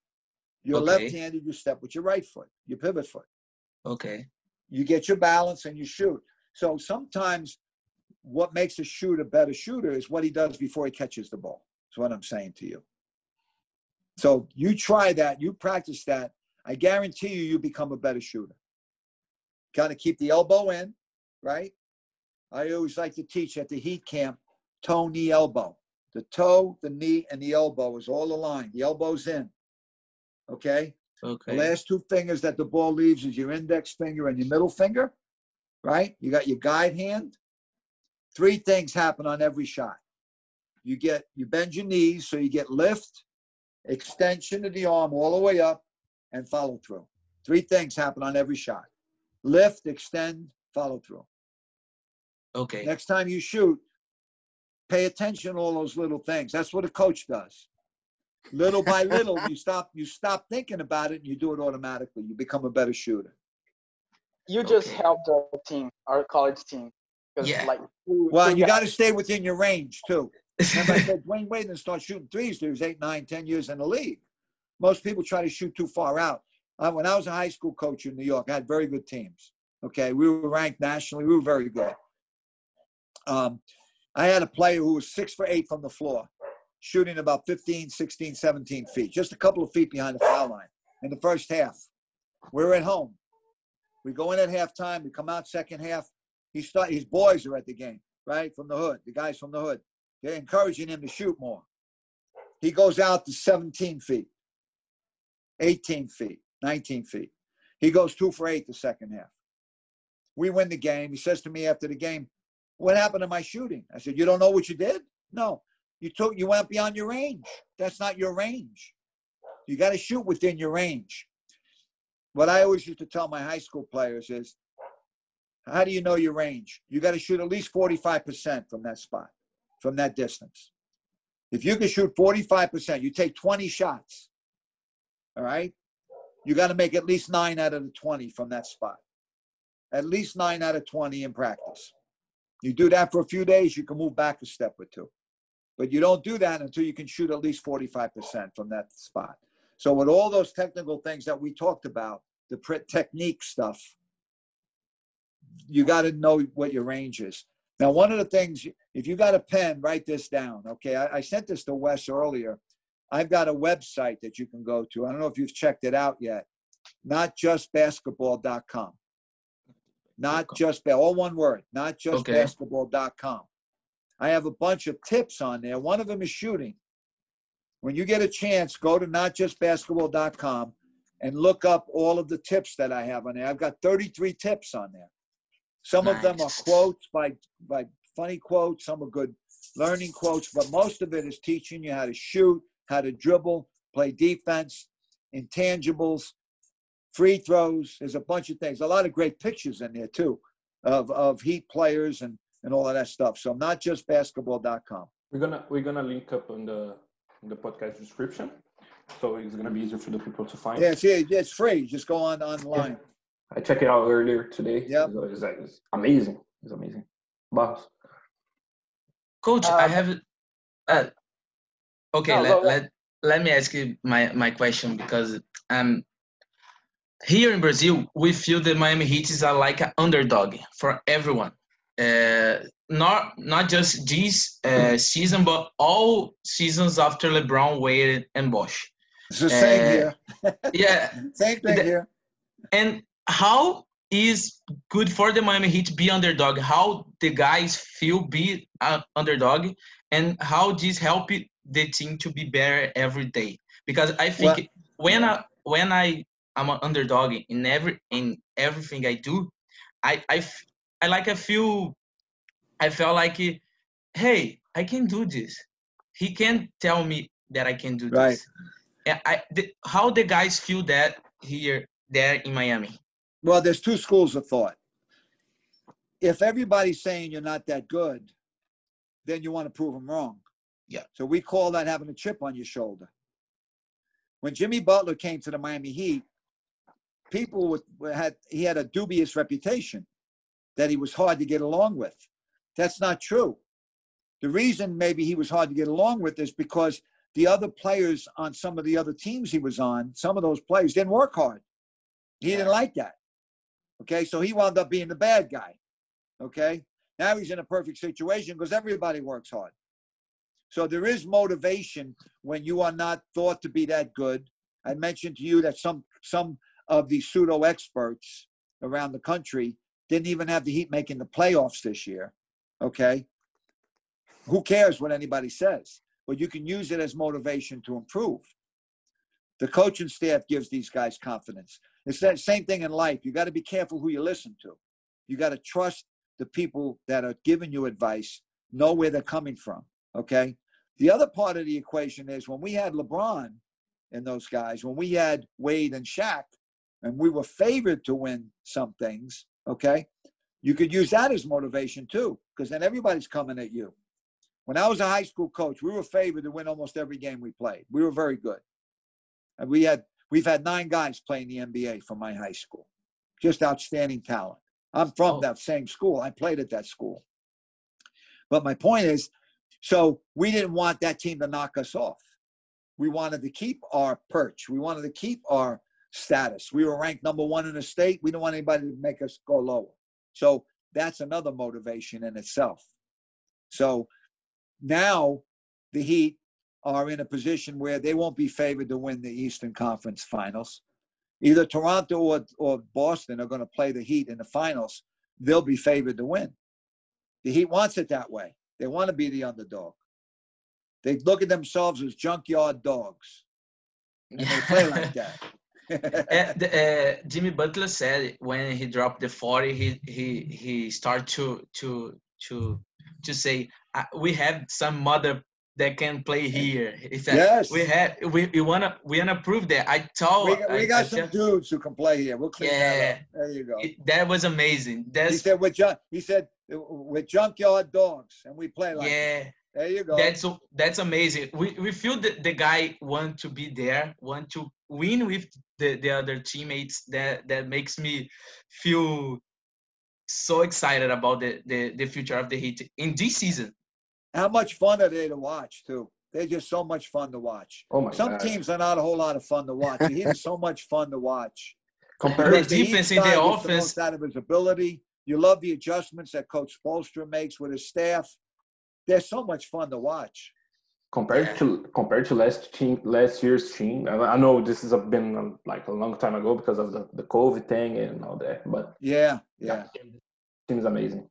You're okay. left handed, you step with your right foot, your pivot foot. Okay. You get your balance and you shoot. So sometimes what makes a shooter a better shooter is what he does before he catches the ball. That's what I'm saying to you. So you try that, you practice that. I guarantee you, you become a better shooter kind of keep the elbow in, right? I always like to teach at the heat camp, toe, knee, elbow. The toe, the knee, and the elbow is all aligned. The elbow's in. Okay? Okay. The last two fingers that the ball leaves is your index finger and your middle finger, right? You got your guide hand. Three things happen on every shot. You get you bend your knees, so you get lift, extension of the arm all the way up, and follow through. Three things happen on every shot lift, extend, follow through. Okay. Next time you shoot, pay attention to all those little things. That's what a coach does. Little by little, you stop you stop thinking about it and you do it automatically. You become a better shooter. You just okay. helped our team, our college team. Yeah. Like, well, you got to stay within your range too. Remember, I said Dwyane Wade didn't start shooting threes. He was eight, nine, ten years in the league. Most people try to shoot too far out. Uh, when I was a high school coach in New York, I had very good teams. Okay, we were ranked nationally. We were very good. Um, I had a player who was six for eight from the floor, shooting about 15, 16, 17 feet, just a couple of feet behind the foul line in the first half. We're at home. We go in at halftime. We come out second half. He start. His boys are at the game, right from the hood. The guys from the hood. They're encouraging him to shoot more. He goes out to 17 feet, 18 feet, 19 feet. He goes two for eight the second half. We win the game. He says to me after the game, "What happened to my shooting?" I said, "You don't know what you did? No, you took. You went beyond your range. That's not your range. You got to shoot within your range." What I always used to tell my high school players is, "How do you know your range? You got to shoot at least 45% from that spot, from that distance. If you can shoot 45%, you take 20 shots. All right, you got to make at least nine out of the 20 from that spot." at least nine out of 20 in practice. You do that for a few days, you can move back a step or two. But you don't do that until you can shoot at least 45% from that spot. So, with all those technical things that we talked about, the technique stuff, you got to know what your range is. Now, one of the things, if you got a pen, write this down. Okay. I, I sent this to Wes earlier. I've got a website that you can go to. I don't know if you've checked it out yet. not just Notjustbasketball.com not just all one word, not just okay. basketball.com. I have a bunch of tips on there. One of them is shooting. When you get a chance, go to notjustbasketball.com and look up all of the tips that I have on there. I've got 33 tips on there. Some nice. of them are quotes by by funny quotes, some are good learning quotes, but most of it is teaching you how to shoot, how to dribble, play defense, intangibles, free throws. There's a bunch of things. A lot of great pictures in there too, of of Heat players and and all of that stuff. So not just basketball.com. We're gonna we're gonna link up in the in the podcast description, so it's gonna be easier for the people to find. Yeah, it's, it's free. Just go on online. Yeah. I checked it out earlier today. Yeah, it's, it's, amazing. It's amazing. Boss. Coach, um, I have. Uh, okay, no, let, let let me ask you my my question because um here in Brazil, we feel the Miami Heat is like an underdog for everyone. Uh, not not just this uh, season, but all seasons after LeBron, Wade, and Bosh. It's the same uh, here. yeah, same thing the, here. And how is good for the Miami Heat be underdog? How the guys feel be an underdog, and how this help the team to be better every day? Because I think well, when. I when I I'm an underdog in every in everything I do. I I I like I feel I felt like hey I can do this. He can't tell me that I can do right. this. Yeah, I the, how the guys feel that here there in Miami. Well, there's two schools of thought. If everybody's saying you're not that good, then you want to prove them wrong. Yeah. So we call that having a chip on your shoulder. When Jimmy Butler came to the Miami Heat, people with, had he had a dubious reputation that he was hard to get along with. That's not true. The reason maybe he was hard to get along with is because the other players on some of the other teams he was on, some of those players didn't work hard. He didn't like that. Okay, so he wound up being the bad guy. Okay, now he's in a perfect situation because everybody works hard. So there is motivation when you are not thought to be that good. I mentioned to you that some some of the pseudo experts around the country didn't even have the Heat making the playoffs this year. Okay. Who cares what anybody says? But you can use it as motivation to improve. The coaching staff gives these guys confidence. It's that same thing in life. You got to be careful who you listen to. You got to trust the people that are giving you advice, know where they're coming from. Okay. The other part of the equation is when we had LeBron and those guys, when we had Wade and Shaq, and we were favored to win some things, okay, you could use that as motivation too, because then everybody's coming at you. When I was a high school coach, we were favored to win almost every game we played. We were very good. And we had we've had nine guys playing the NBA from my high school. Just outstanding talent. I'm from oh. that same school. I played at that school. But my point is, so we didn't want that team to knock us off. We wanted to keep our perch. We wanted to keep our status. We were ranked number one in the state. We don't want anybody to make us go lower. So that's another motivation in itself. So now the Heat are in a position where they won't be favored to win the Eastern Conference Finals. Either Toronto or, or Boston are going to play the Heat in the finals. They'll be favored to win. The Heat wants it that way. They want to be the underdog. They look at themselves as junkyard dogs, and they play like that. Uh, the, uh, Jimmy Butler said when he dropped the 40, he he he started to to to to say uh, we have some mother that can play here. He said Yes. we have we, we wanna we wanna prove that. I told we got, we I- got I some just- dudes who can play here. We'll clean that up. There you go. it- that was amazing. He said we're junk. He said we're junkyard dogs, and we play like. that. Yeah. There you go. That's that's amazing. We we feel that the guy want to be there, want to win with the, the other teammates. That that makes me feel so excited about the, the, the future of the Heat in this season. How much fun are they to watch too? They're just so much fun to watch. Oh my Some god! teams are not a whole lot of fun to watch. The Heat is so much fun to watch. Compared, The Because defense in the guy gets the offense- most out of his ability. You love the adjustments that Coach Spoelstra makes with his staff. They're so much fun to watch. compared Yeah. to compared to last team last year's team, I I know this has been um, like a long time ago because of the, the COVID thing and all that, but Yeah, yeah. team is amazing.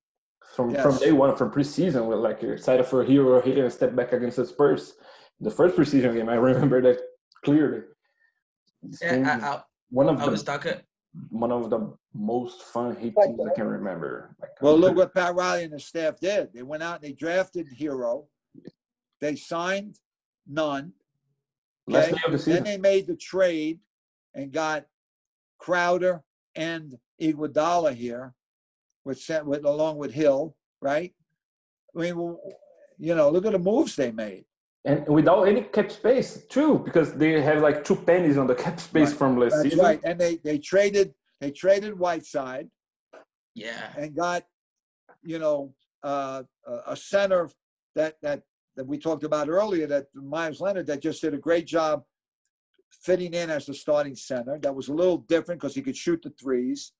From Yes. from day one, from preseason, we're like you're excited for a Herro hitting a step back against the Spurs. The first preseason game, I remember that clearly. This Yeah, I, I, one of I was the talking. One of the most fun hit teams I can remember. Like, Well, look what Pat Riley and his staff did. They went out and they drafted Herro. They signed none. last okay. day of the Then they made the trade and got Crowder and Iguodala here, with sent with along with Hill, right? I mean, well, you know, look at the moves they made. And without any cap space, too, because they have like two pennies on the cap space Right. from last That's season. right. And they they traded they traded Whiteside Yeah. and got, you know, uh, a a center that that that we talked about earlier, that Meyers Leonard that just did a great job fitting in as the starting center. That was a little different because he could shoot the threes.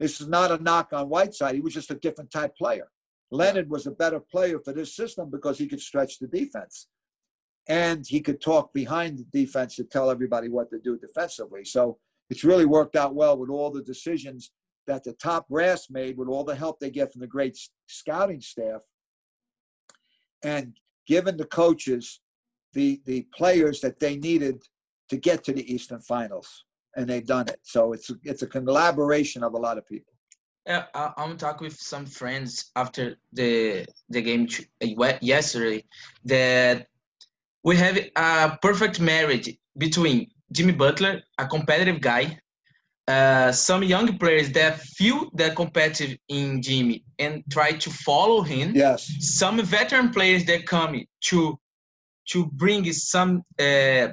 This is not a knock on Whiteside. He was just a different type player. Leonard was a better player for this system because he could stretch the defense. And he could talk behind the defense to tell everybody what to do defensively. So it's really worked out well with all the decisions that the top brass made with all the help they get from the great scouting staff and given the coaches the the players that they needed to get to the Eastern Finals, and they've done it. So it's it's a collaboration of a lot of people. Yeah, I, I'm talking with some friends after the the game uh, yesterday that we have a perfect marriage between Jimmy Butler, a competitive guy, uh, some young players that feel they're competitive in Jimmy and try to follow him. Yes, Some veteran players that come to to bring some uh,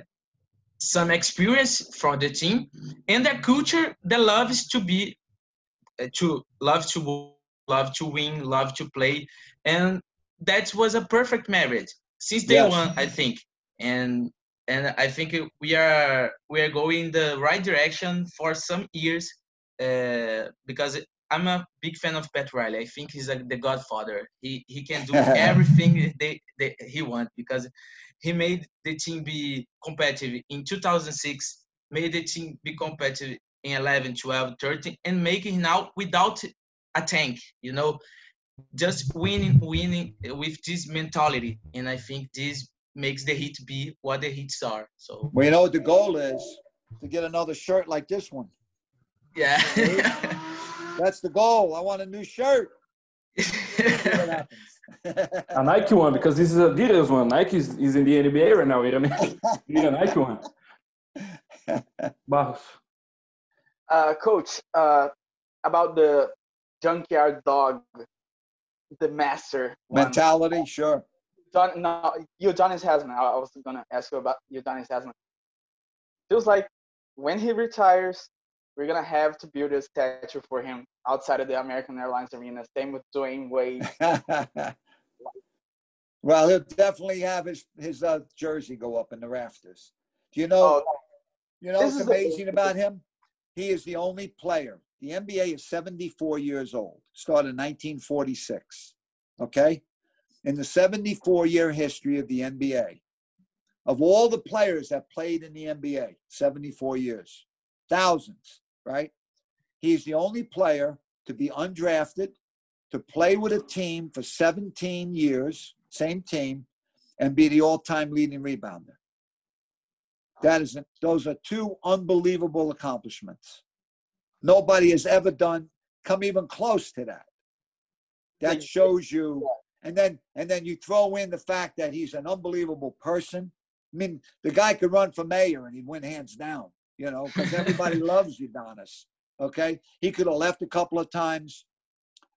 some experience from the team and their culture that loves to be to love to love to win, love to play, and that was a perfect marriage since day Yes. one, I think. And and I think we are we are going the right direction for some years uh, because I'm a big fan of Pat Riley. I think he's like the godfather. He he can do everything they, they he wants because he made the team be competitive in 2006, made the team be competitive in 11, 12, 13, and making now without a tank, you know, just winning, winning with this mentality. And I think this makes the Heat be what the hits are. So, well, you know what the goal is to get another shirt like this one. yeah. That's the goal. I want a new shirt. See what happens. A Nike one because this is a Adidas one. Nike is, is in the NBA right now. You don't need you need a Nike one. Barros. Uh, coach, uh, about the junkyard dog, the master one. Mentality, sure. Don, no, Udonis Haslem. I I was gonna ask you about Udonis Haslem. Feels like when he retires, we're gonna have to build a statue for him outside of the American Airlines Arena. Same with Dwyane Wade. well, he'll definitely have his his uh, jersey go up in the rafters. Do you know? Oh, You know what's the- amazing about him? He is the only player. The NBA is 74 years old, started in 1946. Okay? in the 74 year history of the NBA, of all the players that played in the NBA, 74 years, thousands, right? He's the only player to be undrafted, to play with a team for 17 years, same team, and be the all time leading rebounder. That is, those are two unbelievable accomplishments. Nobody has ever done, come even close to that. That shows you, and then and then you throw in the fact that he's an unbelievable person. I mean, the guy could run for mayor and he'd win hands down, you know, because everybody loves Udonis. Okay, he could have left a couple of times.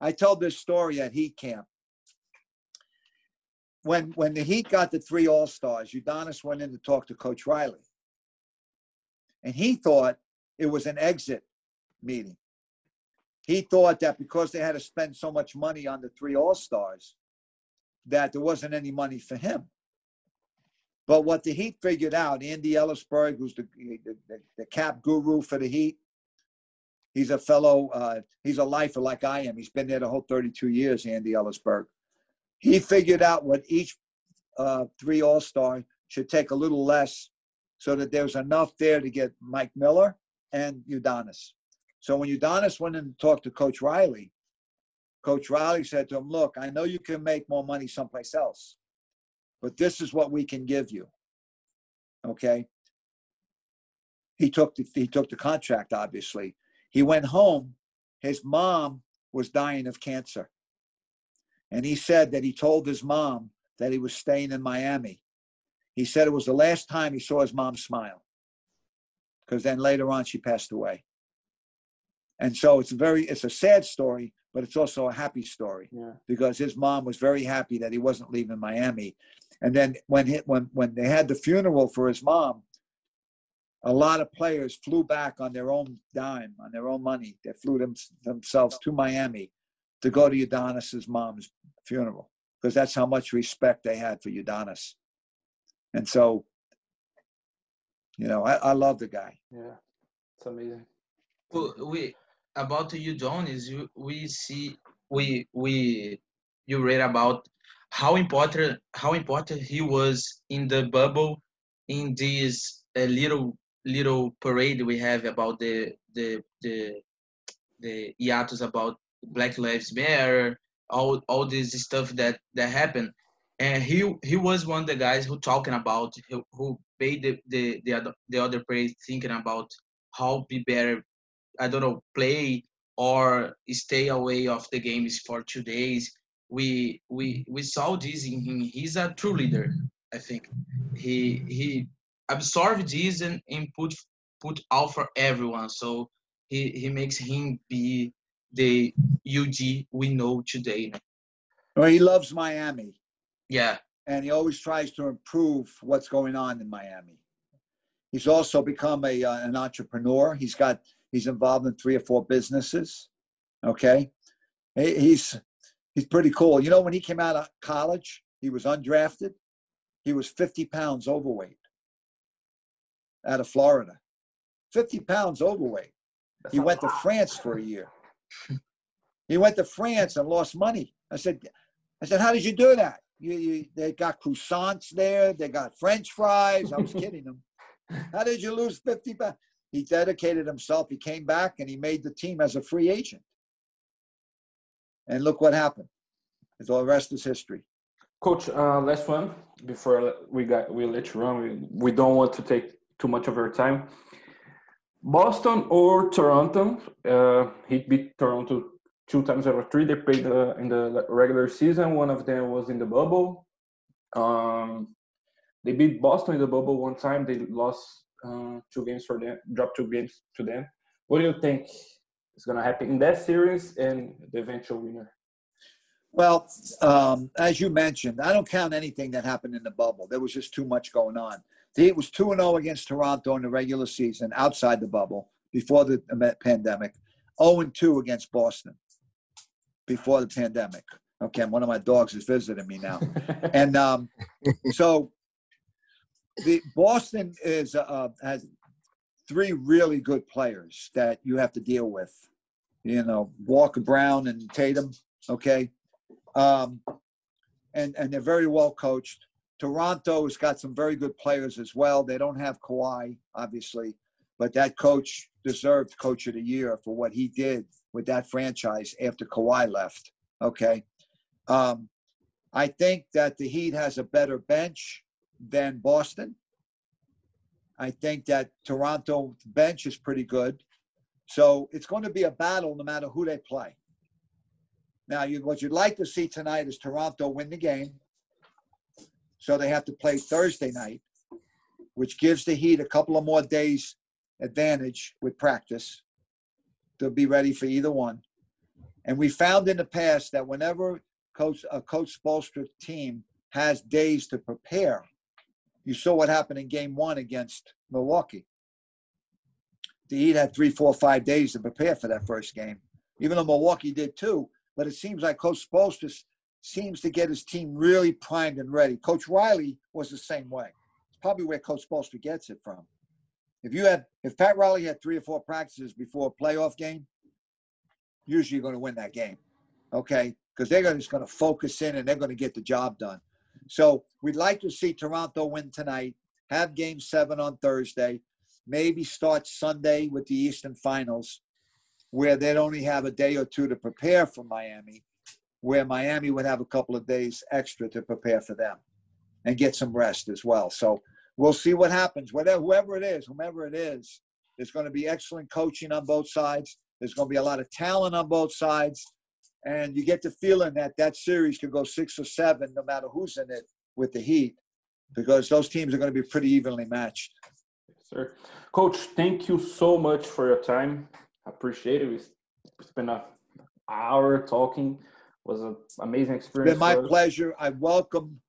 I told this story at Heat Camp. When when the Heat got the three All Stars, Udonis went in to talk to Coach Riley, and he thought it was an exit meeting. He thought that because they had to spend so much money on the three All Stars, that there wasn't any money for him. But what the Heat figured out, Andy Elisburg, who's the, the, the cap guru for the Heat, he's a fellow, uh, he's a lifer like I am. He's been there the whole 32 years, Andy Elisburg. He figured out what each uh, three All Star should take a little less so that there's enough there to get Mike Miller and Udonis. So when Udonis went in to talk to Coach Riley, Coach Riley said to him, Look, I know you can make more money someplace else, but this is what we can give you. Okay. He took the, he took the contract, obviously. He went home. His mom was dying of cancer. And he said that he told his mom that he was staying in Miami. He said it was the last time he saw his mom smile. Because then later on she passed away. And so it's a very it's a sad story, but it's also a happy story Yeah. because his mom was very happy that he wasn't leaving Miami. And then when he, when when they had the funeral for his mom, a lot of players flew back on their own dime, on their own money. They flew them, themselves to Miami to go to Udonis's mom's funeral because that's how much respect they had for Udonis. And so, you know, I, I love the guy. Yeah. It's amazing. Well, we about you, John, is You, we see we we you read about how important how important he was in the bubble in this uh, little little parade we have about the the the the hiatus about Black Lives Matter, all all this stuff that that happened, and he he was one of the guys who talking about who, made the the the other the other parade thinking about how be better I don't know, play or stay away of the games for two days. We we we saw this in him. He's a true leader. I think he he absorbed this and, and put put out for everyone. So he he makes him be the UD we know today. Well, he loves Miami Yeah, and he always tries to improve what's going on in Miami. He's also become a uh, an entrepreneur. He's got he's involved in three or four businesses. Okay, He- he's he's pretty cool. You know, when he came out of college, he was undrafted. He was 50 pounds overweight out of Florida. 50 pounds overweight. He went to France for a year. He went to France and lost money. I said, I said, how did you do that? You, you, they got croissants there. They got French fries. I was kidding him. How did you lose 50 pounds? He dedicated himself. He came back and he made the team as a free agent. And look what happened. The all rest is history. Coach, uh, last one before we got we let you run. We, we don't want to take too much of your time. Boston or Toronto? Uh, he beat Toronto two times out of three. They played uh, in the regular season. One of them was in the bubble. Um, they beat Boston in the bubble one time. They lost uh, two games for them, dropped two games to them. What do you think is going to happen in that series and the eventual winner? Well, um, as you mentioned, I don't count anything that happened in the bubble. There was just too much going on. The Heat was 2 0 against Toronto in the regular season outside the bubble before the pandemic, 0 2 against Boston before the pandemic. Okay, one of my dogs is visiting me now. and um, so the Boston is uh, has three really good players that you have to deal with. You know, Walker Brown and Tatum. Okay, um, and and they're very well coached. Toronto has got some very good players as well. They don't have Kawhi, obviously, but that coach deserved Coach of the Year for what he did with that franchise after Kawhi left. Okay. Um, I think that the Heat has a better bench than Boston. I think that Toronto bench is pretty good. So it's going to be a battle no matter who they play. Now, you, what you'd like to see tonight is Toronto win the game. So they have to play Thursday night, which gives the Heat a couple of more days advantage with practice. They'll be ready for either one. And we found in the past that whenever coach a coach Spoelstra team has days to prepare, you saw what happened in game one against Milwaukee. The Heat had three, four, five days to prepare for that first game, even though Milwaukee did too. But it seems like Coach Spoelstra seems to get his team really primed and ready. Coach Riley was the same way. It's probably where Coach Spoelstra gets it from. If you had, if Pat Riley had three or four practices before a playoff game, usually you're going to win that game, okay? Because they're just going to focus in and they're going to get the job done. So we'd like to see Toronto win tonight, have Game Seven on Thursday, maybe start Sunday with the Eastern Finals, where they'd only have a day or two to prepare for Miami, where Miami would have a couple of days extra to prepare for them and get some rest as well. So we'll see what happens. Whatever, whoever it is, whomever it is, there's going to be excellent coaching on both sides. There's going to be a lot of talent on both sides. And you get the feeling that that series could go six or seven, no matter who's in it with the Heat, because those teams are going to be pretty evenly matched. Yes, sir. Coach, thank you so much for your time. I appreciate it. We spent an hour talking. It was an amazing experience. It's been my pleasure. I welcome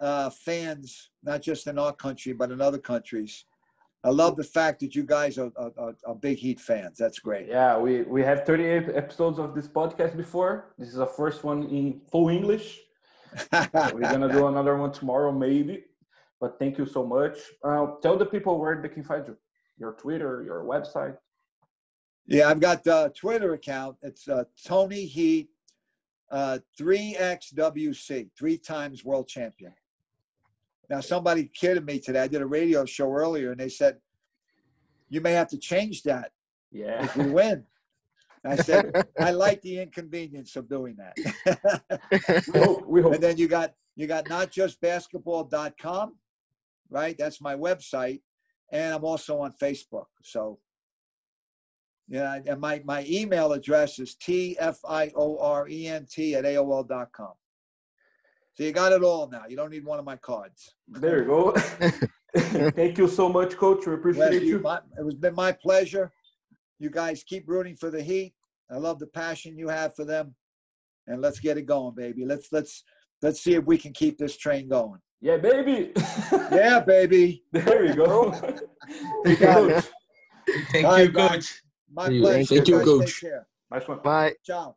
uh, fans, not just in our country, but in other countries. I love the fact that you guys are, are, are big Heat fans. That's great. Yeah, we, we have 38 episodes of this podcast before. This is the first one in full English. We're going to do another one tomorrow, maybe. But thank you so much. Uh, tell the people where they can find you your Twitter, your website. Yeah, I've got a Twitter account. It's uh, Tony Heat, uh, 3XWC, three times world champion. Now, somebody kidded me today. I did a radio show earlier, and they said, "You may have to change that yeah. if we win." I said, "I like the inconvenience of doing that." we hope. We hope. And then you got you got notjustbasketball.com, right? That's my website, and I'm also on Facebook. So, yeah, and my my email address is t f i o r e n t at aol.com. So you got it all now. You don't need one of my cards. There you go. Thank you so much, Coach. We appreciate you. My, it was been my pleasure. You guys keep rooting for the Heat. I love the passion you have for them, and let's get it going, baby. Let's let's let's see if we can keep this train going. Yeah, baby. yeah, baby. There you go. Thank you, Coach. Thank you, Coach. My pleasure. Thank you, Coach. Nice one. Bye. Ciao.